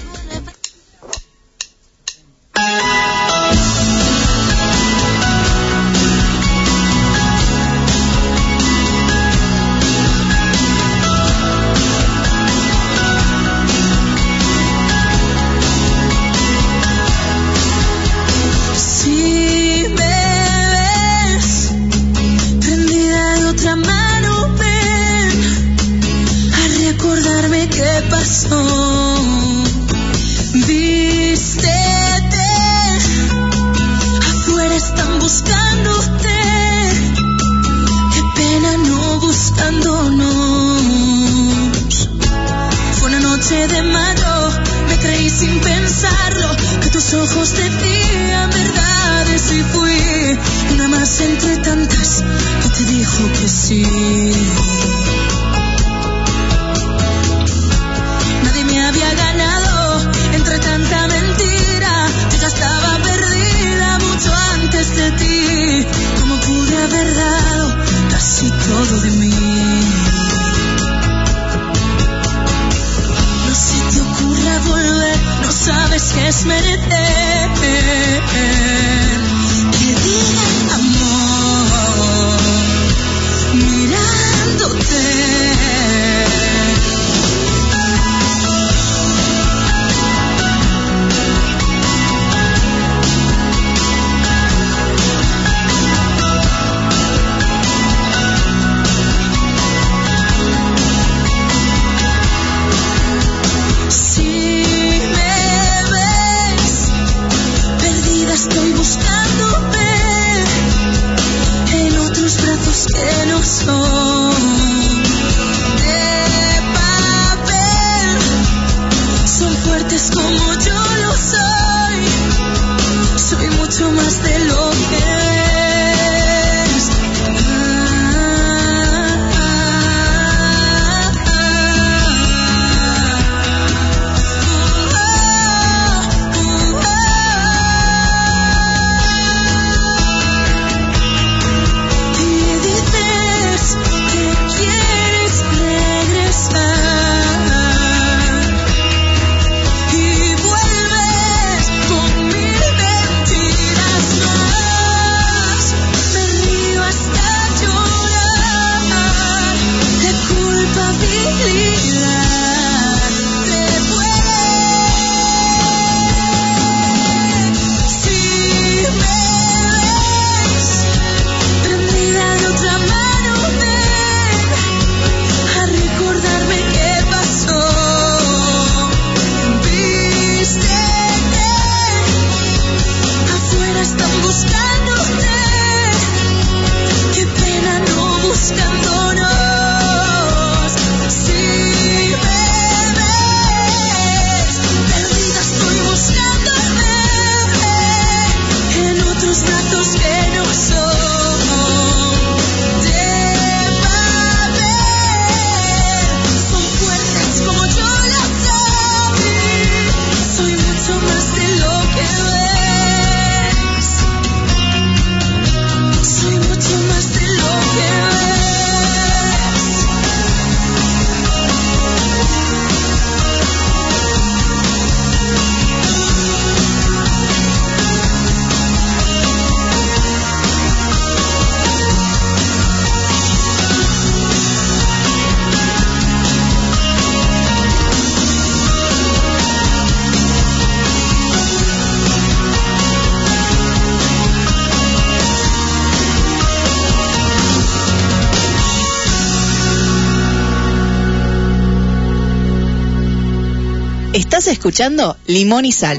Escuchando Limón y Sal.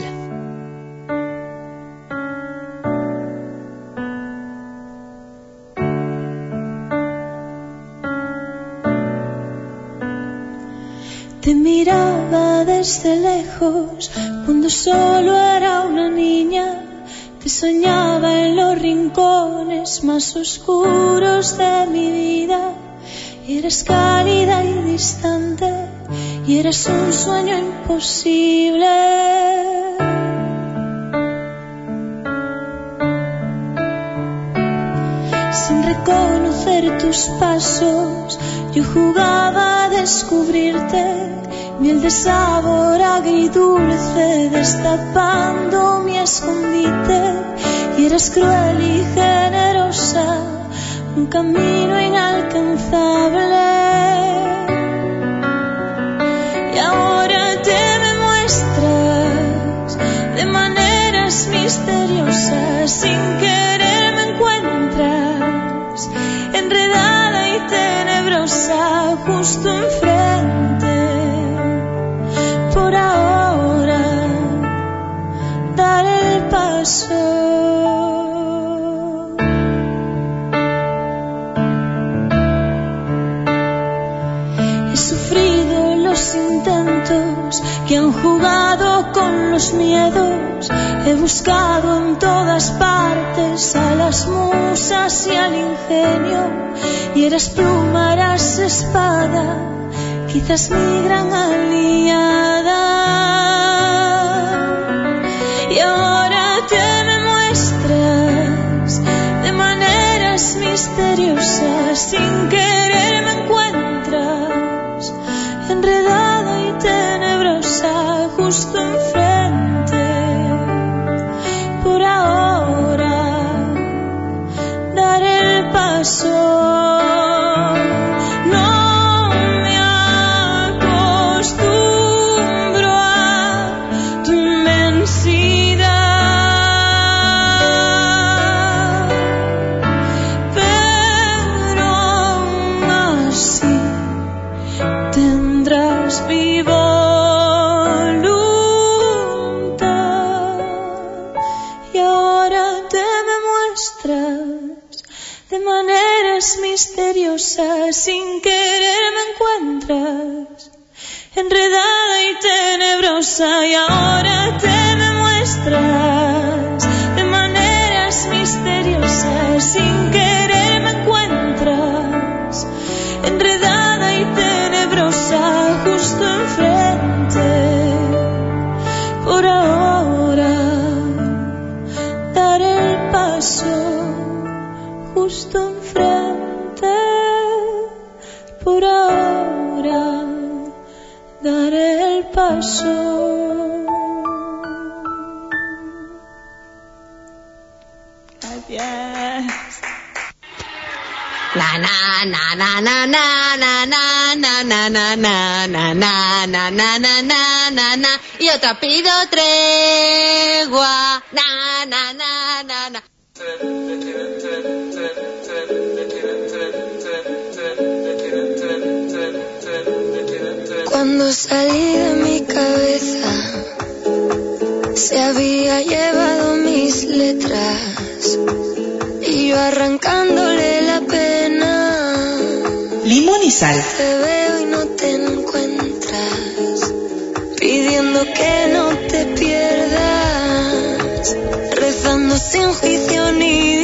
Te miraba desde lejos cuando solo era una niña. Te soñaba en los rincones más oscuros de mi vida. Eres cálida y distante y eres un sueño imposible. Sin reconocer tus pasos, yo jugaba a descubrirte, miel de sabor agridulce, destapando mi escondite, y eras cruel y generosa, un camino inalcanzable. sin querer me encuentras, enredada y tenebrosa justo enfrente. Por ahora, dar el paso. Que han jugado con los miedos. He buscado en todas partes a las musas y al ingenio. Y eras pluma, eras espada, quizás mi gran aliada. Y ahora te me muestras de maneras misteriosas, sin querer custom sin querer me encuentras enredada y tenebrosa y ahora na na na na na na na na na na na y otra pido tregua na na na na na Cuando salí de mi cabeza, se había llevado mis letras y yo arrancándole. Limón y sal. Te veo y no te encuentras, pidiendo que no te pierdas, rezando sin juicio ni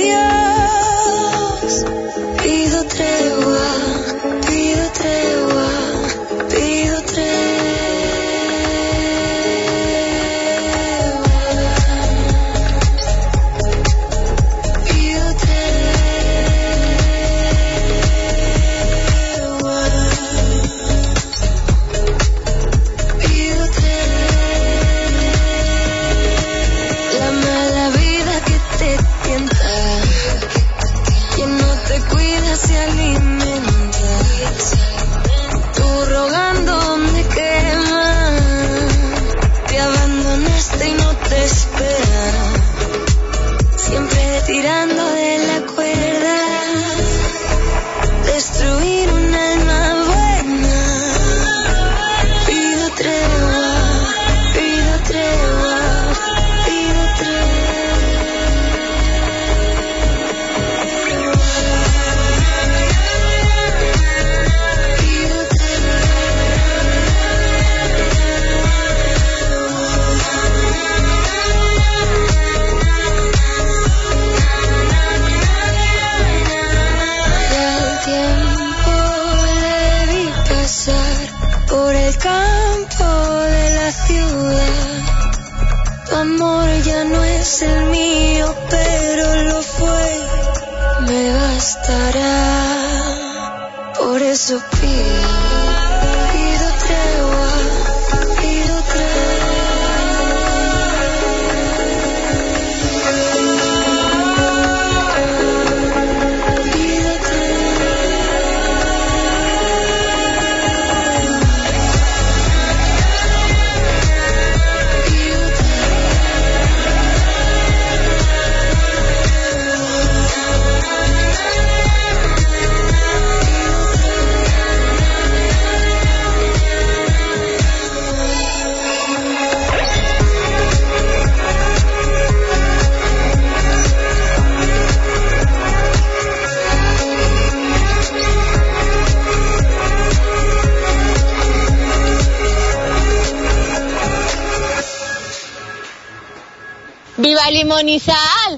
¡Viva Limón y Sal!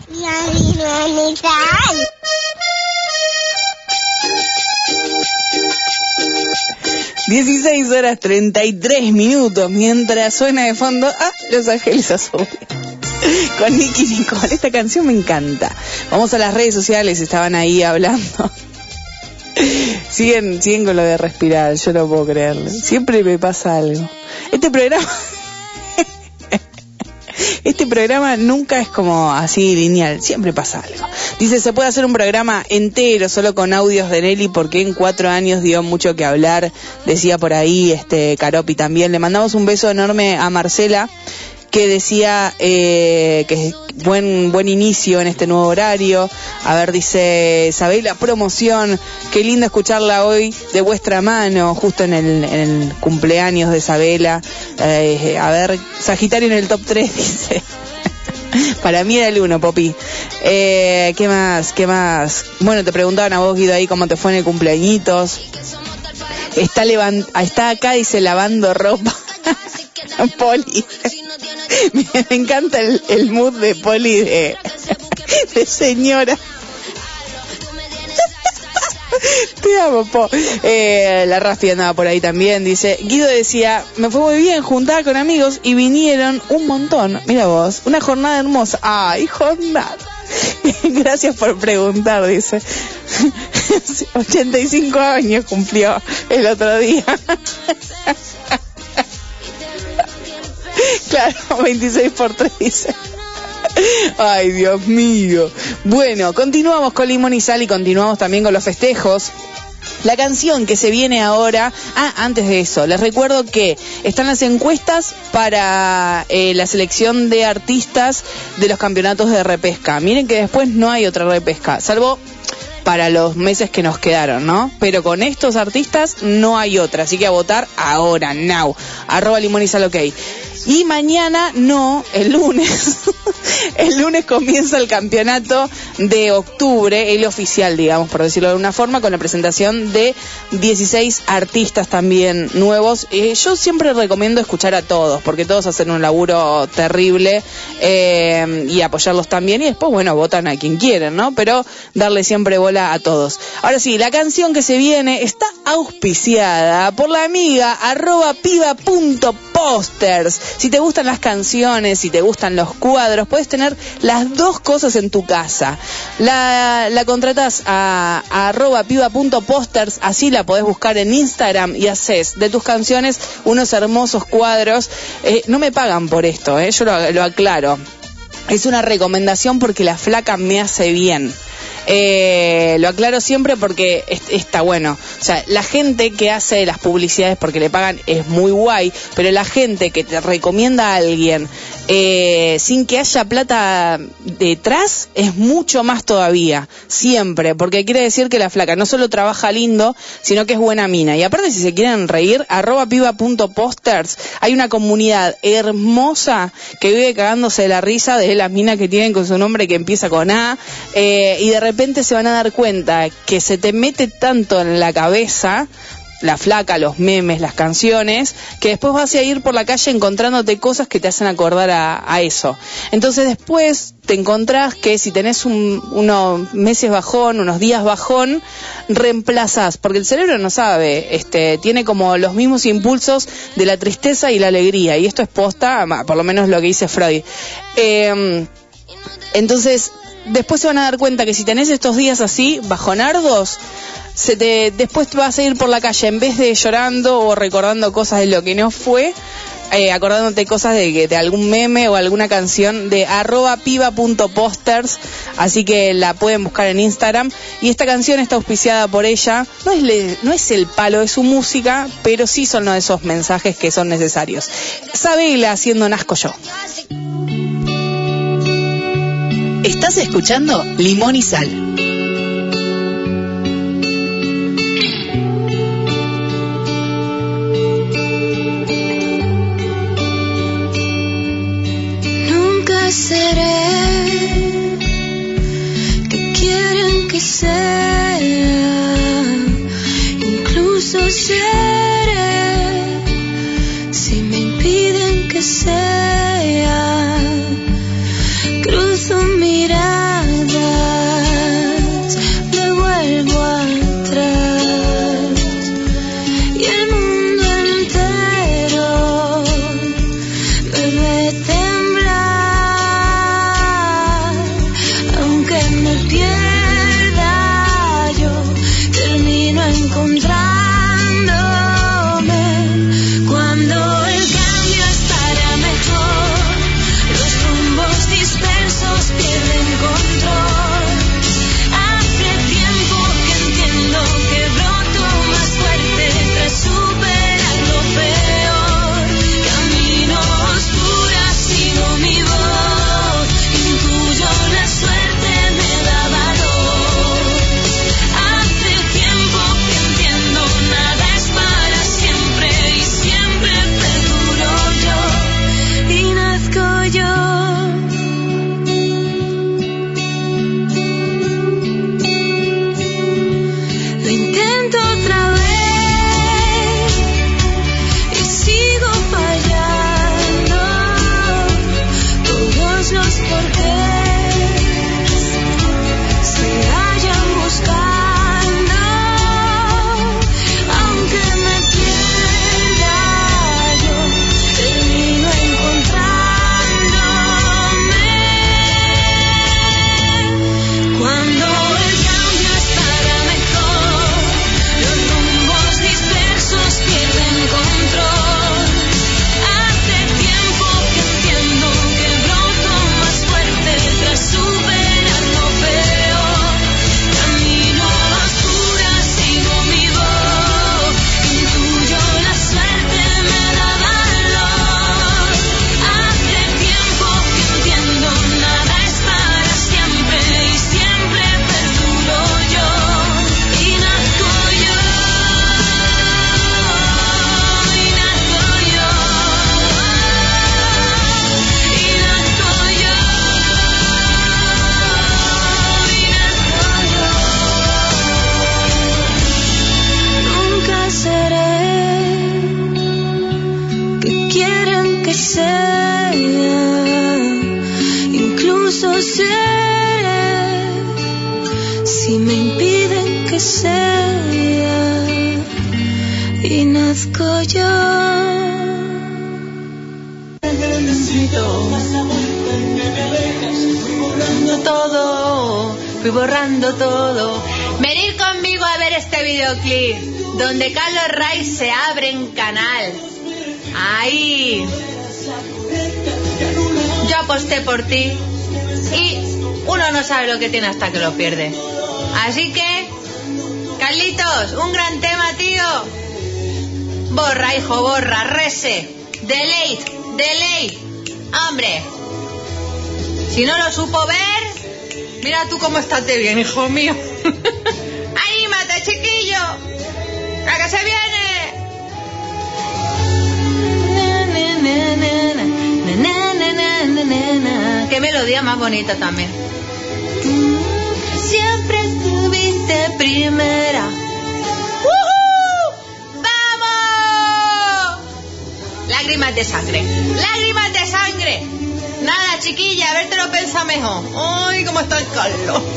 ¡Viva Limón y Sal! 16 horas 33 minutos mientras suena de fondo ah, Los Ángeles Azules con Nicky Nicole. Esta canción me encanta. Vamos a las redes sociales, estaban ahí hablando. siguen, siguen con lo de respirar, yo no puedo creerlo. Siempre me pasa algo. Este programa este programa nunca es como así lineal, siempre pasa algo. Dice, se puede hacer un programa entero solo con audios de Nelly porque en cuatro años dio mucho que hablar, decía por ahí este Caropi también. Le mandamos un beso enorme a Marcela que decía eh, que buen buen inicio en este nuevo horario. A ver, dice Sabela, promoción, qué lindo escucharla hoy de vuestra mano, justo en el, en el cumpleaños de Sabela. Eh, a ver, Sagitario en el top 3, *laughs* dice. Para mí era el uno, Popi. Eh, ¿Qué más? ¿Qué más? Bueno, te preguntaban a vos, Guido, ahí cómo te fue en el cumpleañitos. Está, levant está acá, dice, lavando ropa. Poli. *laughs* Me encanta el, mood de Poli de, señora. *laughs* Te amo. Eh, la Rafi andaba por ahí también. Dice, Guido decía, me fue muy bien juntar con amigos y vinieron un montón. Mira vos, una jornada hermosa. Ay, jornada. *laughs* Gracias por preguntar, dice. 85 años cumplió el otro día. *laughs* Claro, 26 por 3 dice. Ay, Dios mío. Bueno, continuamos con Limón y Sal y continuamos también con los festejos. La canción que se viene ahora, ah, antes de eso, les recuerdo que están las encuestas para eh, la selección de artistas de los campeonatos de repesca. Miren que después no hay otra repesca, salvo para los meses que nos quedaron, ¿no? Pero con estos artistas no hay otra, así que a votar ahora, now. Arroba limón y sal, ok. Y mañana, no, el lunes, *laughs* el lunes comienza el campeonato de octubre, el oficial, digamos, por decirlo de alguna forma, con la presentación de 16 artistas también nuevos. Eh, yo siempre recomiendo escuchar a todos, porque todos hacen un laburo terrible eh, y apoyarlos también. Y después, bueno, votan a quien quieren, ¿no? Pero darle siempre bola a todos. Ahora sí, la canción que se viene está auspiciada por la amiga arroba piba.posters. Si te gustan las canciones, si te gustan los cuadros, puedes tener las dos cosas en tu casa. La, la contratas a, a arroba piba.posters, así la podés buscar en Instagram y haces de tus canciones unos hermosos cuadros. Eh, no me pagan por esto, eh, yo lo, lo aclaro. Es una recomendación porque la flaca me hace bien. Eh, lo aclaro siempre porque es- está bueno. O sea, la gente que hace las publicidades porque le pagan es muy guay, pero la gente que te recomienda a alguien eh, sin que haya plata detrás es mucho más todavía. Siempre. Porque quiere decir que la flaca no solo trabaja lindo, sino que es buena mina. Y aparte, si se quieren reír, arroba piba.posters, hay una comunidad hermosa que vive cagándose de la risa de las minas que tienen con su nombre que empieza con A. eh, y de repente se van a dar cuenta que se te mete tanto en la cabeza la flaca, los memes, las canciones, que después vas a ir por la calle encontrándote cosas que te hacen acordar a, eso. Entonces después te encontrás que si tenés un- unos meses bajón, unos días bajón, reemplazás, porque el cerebro no sabe, este, tiene como los mismos impulsos de la tristeza y la alegría, y esto es posta, por lo menos lo que dice Freud. Em, entonces, después se van a dar cuenta que si tenés estos días así, bajonardos, se te, después vas a ir por la calle en vez de llorando o recordando cosas de lo que no fue, eh, acordándote cosas de, de algún meme o alguna canción de arroba piba.posters, así que la pueden buscar en Instagram. Y esta canción está auspiciada por ella, no es, no es el palo de su música, pero sí son uno de esos mensajes que son necesarios. Sabela haciendo Nazco yo. Estás escuchando Limón y Sal. Donde Carlos Ray se abre en canal. Ahí. Yo aposté por ti y uno no sabe lo que tiene hasta que lo pierde. Así que, Carlitos, un gran tema, tío. Borra, hijo, borra, rese. Delete, delete. Hombre, si no lo supo ver, mira tú cómo estás de bien, hijo mío. Melodía más bonita también. Siempre estuviste primera. ¡Vamos! Lágrimas de sangre. Lágrimas de sangre. Nada, chiquilla, a ver te lo pensa mejor. Ay, cómo está el Carlos. *laughs*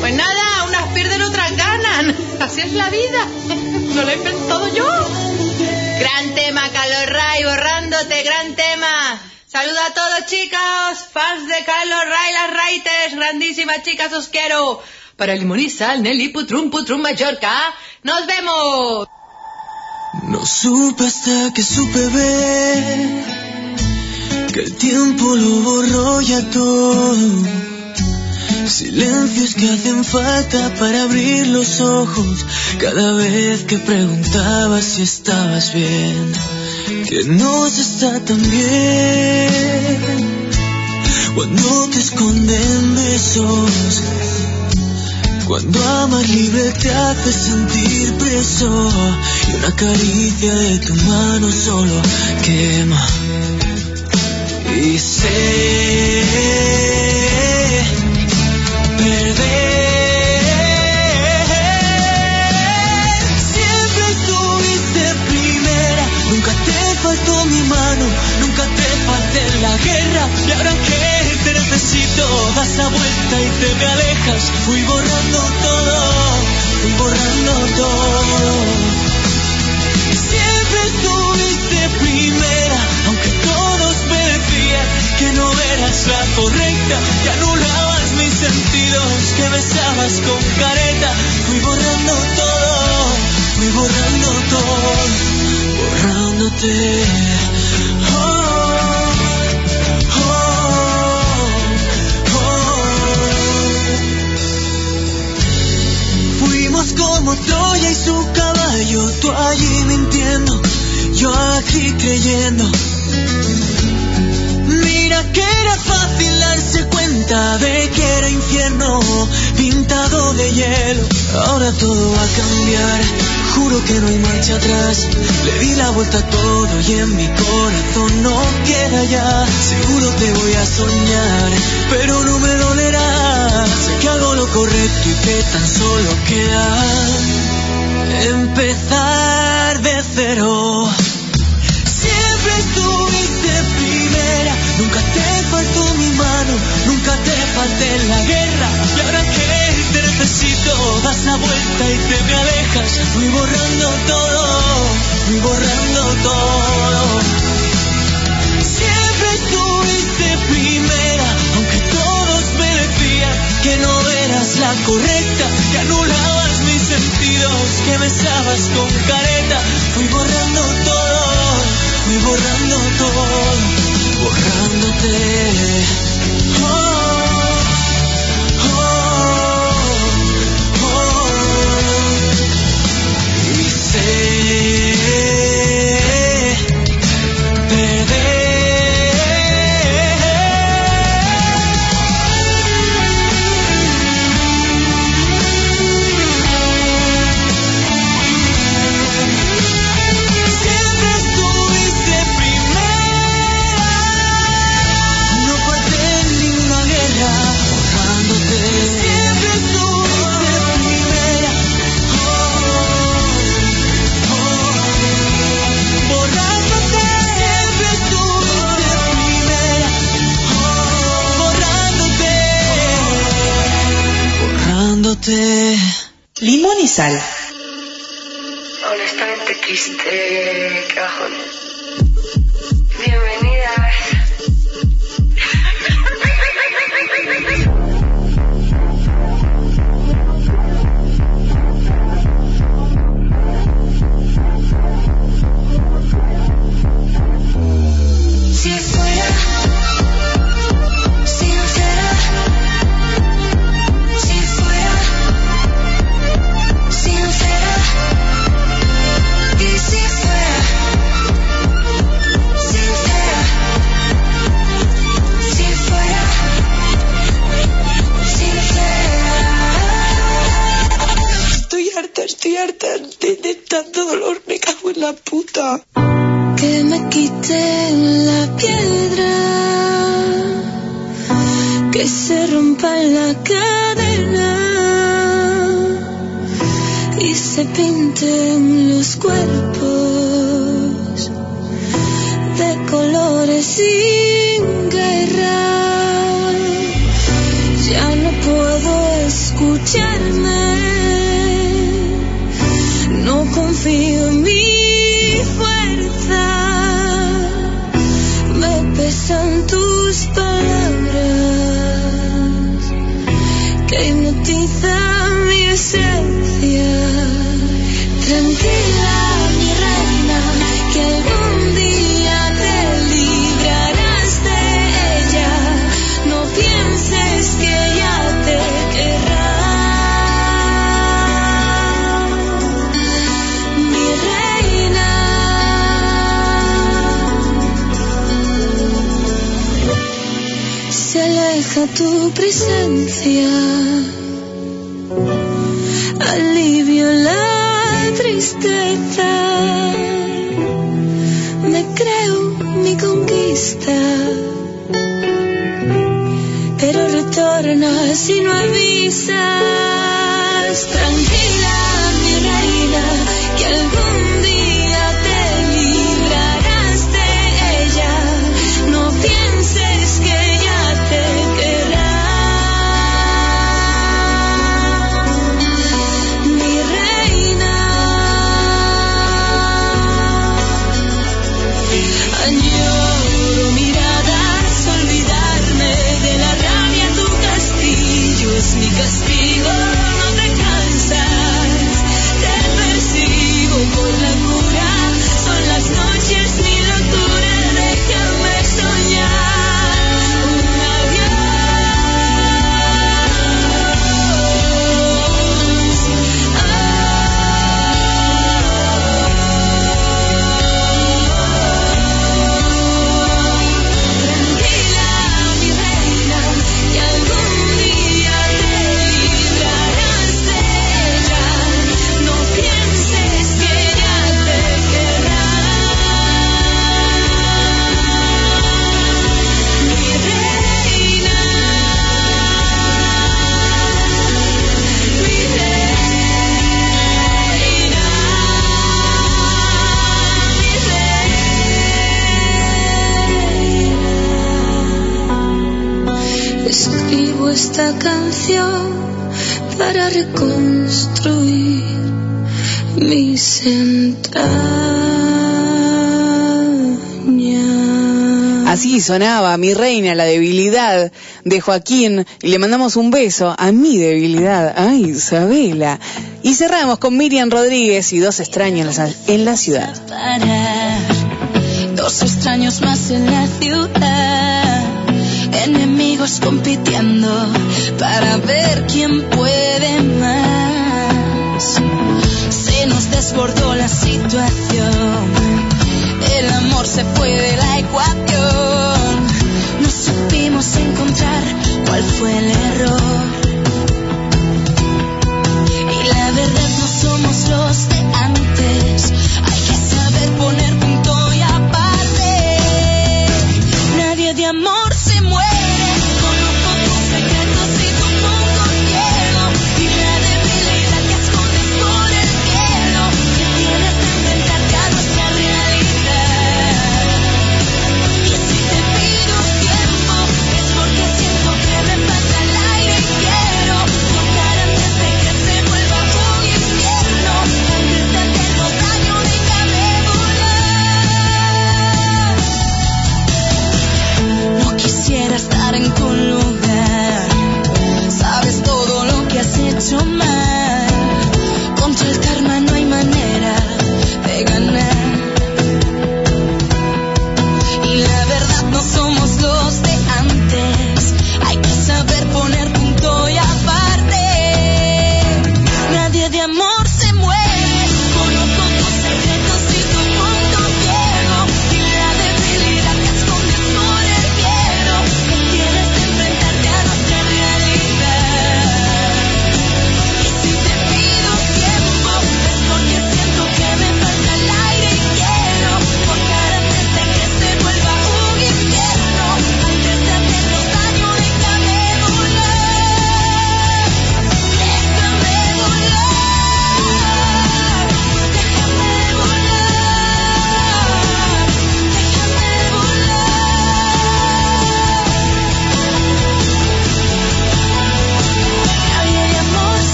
Pues nada, unas pierden, otras ganan. *laughs* Así es la vida. *laughs* No lo he inventado yo. Gran tema, Carlos Ray, borrándote, gran tema. Saluda a todos, chicos, fans de Carlos Ray, las Raites, grandísimas chicas, os quiero. Para Limón Nelly, Putrum, Putrum, Mallorca. ¡Nos vemos! No supe hasta que supe ver que el tiempo lo borró ya todo. Silencios que hacen falta para abrir los ojos cada vez que preguntabas si estabas bien. Que no se está tan bien cuando te esconden besos. Cuando amar libre te hace sentir preso y una caricia de tu mano solo quema. Y sé perder. nunca te falté en la guerra. Y ahora que te necesito, das la vuelta y te me alejas. Fui borrando todo, fui borrando todo. Siempre estuviste primera, aunque todos me decían que no eras la correcta, que anulabas mis sentidos, que besabas con careta. Fui borrando todo, fui borrando todo borrándote. Oh, oh, oh. Fuimos como Troya y su caballo, tú allí mintiendo, yo aquí creyendo. Mira que era fácil darse cuenta de que era infierno pintado de hielo. Ahora todo va a cambiar, juro que no hay marcha atrás. Le di la vuelta a todo y en mi corazón no queda ya. Seguro te voy a soñar, pero no me dolerá. Sé que hago lo correcto y que tan solo queda empezar de cero. Siempre estuviste primera, nunca te faltó mi mano, nunca te falté la guerra. Y ahora que te necesito, das la vuelta y te me alejas. Fui borrando todo, fui borrando todo. Siempre estuviste primera, aunque todos me decían que no eras la correcta, que anulabas mis sentidos, que besabas con careta. Fui borrando todo, fui borrando todo, borrándote. Oh, sé sal. Honestamente triste, qué bajón. Sonaba mi reina, la debilidad de Joaquín, y le mandamos un beso a mi debilidad, ay Isabela. Y cerramos con Miriam Rodríguez y dos extraños en la ciudad. Dos extraños más en la ciudad, enemigos compitiendo para ver quién puede más. Se nos desbordó la situación, el amor se fue de la ecuación. Cuál fue el error. Y la verdad no somos los de antes.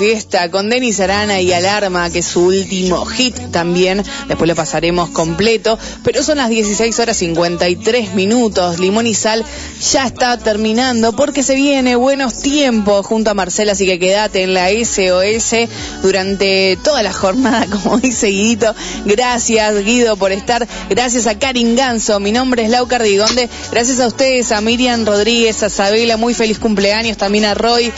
Fiesta con Denis Arana y Alarma, que es su último hit también. Después lo pasaremos completo. Pero son las 16 horas 53 minutos. Limón y Sal ya está terminando porque se viene buenos tiempos junto a Marcela. Así que quédate en la SOS durante toda la jornada, *laughs* como dice Guidito. Gracias, Guido, por estar. Gracias a Karin Ganso. Mi nombre es Lau Cardigonde. Gracias a ustedes, a Miriam Rodríguez, a Sabela. Muy feliz cumpleaños. También a Roy.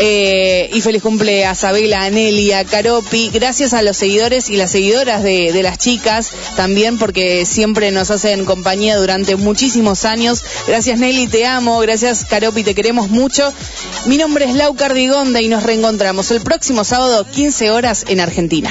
Eh, y feliz cumple a Sabela, a Nelly, a Caropi. Gracias a los seguidores y las seguidoras de, de las chicas también, porque siempre nos hacen compañía durante muchísimos años. Gracias Nelly, te amo. Gracias Caropi, te queremos mucho. Mi nombre es Lau Cardigonda y nos reencontramos el próximo sábado, 15 horas en Argentina.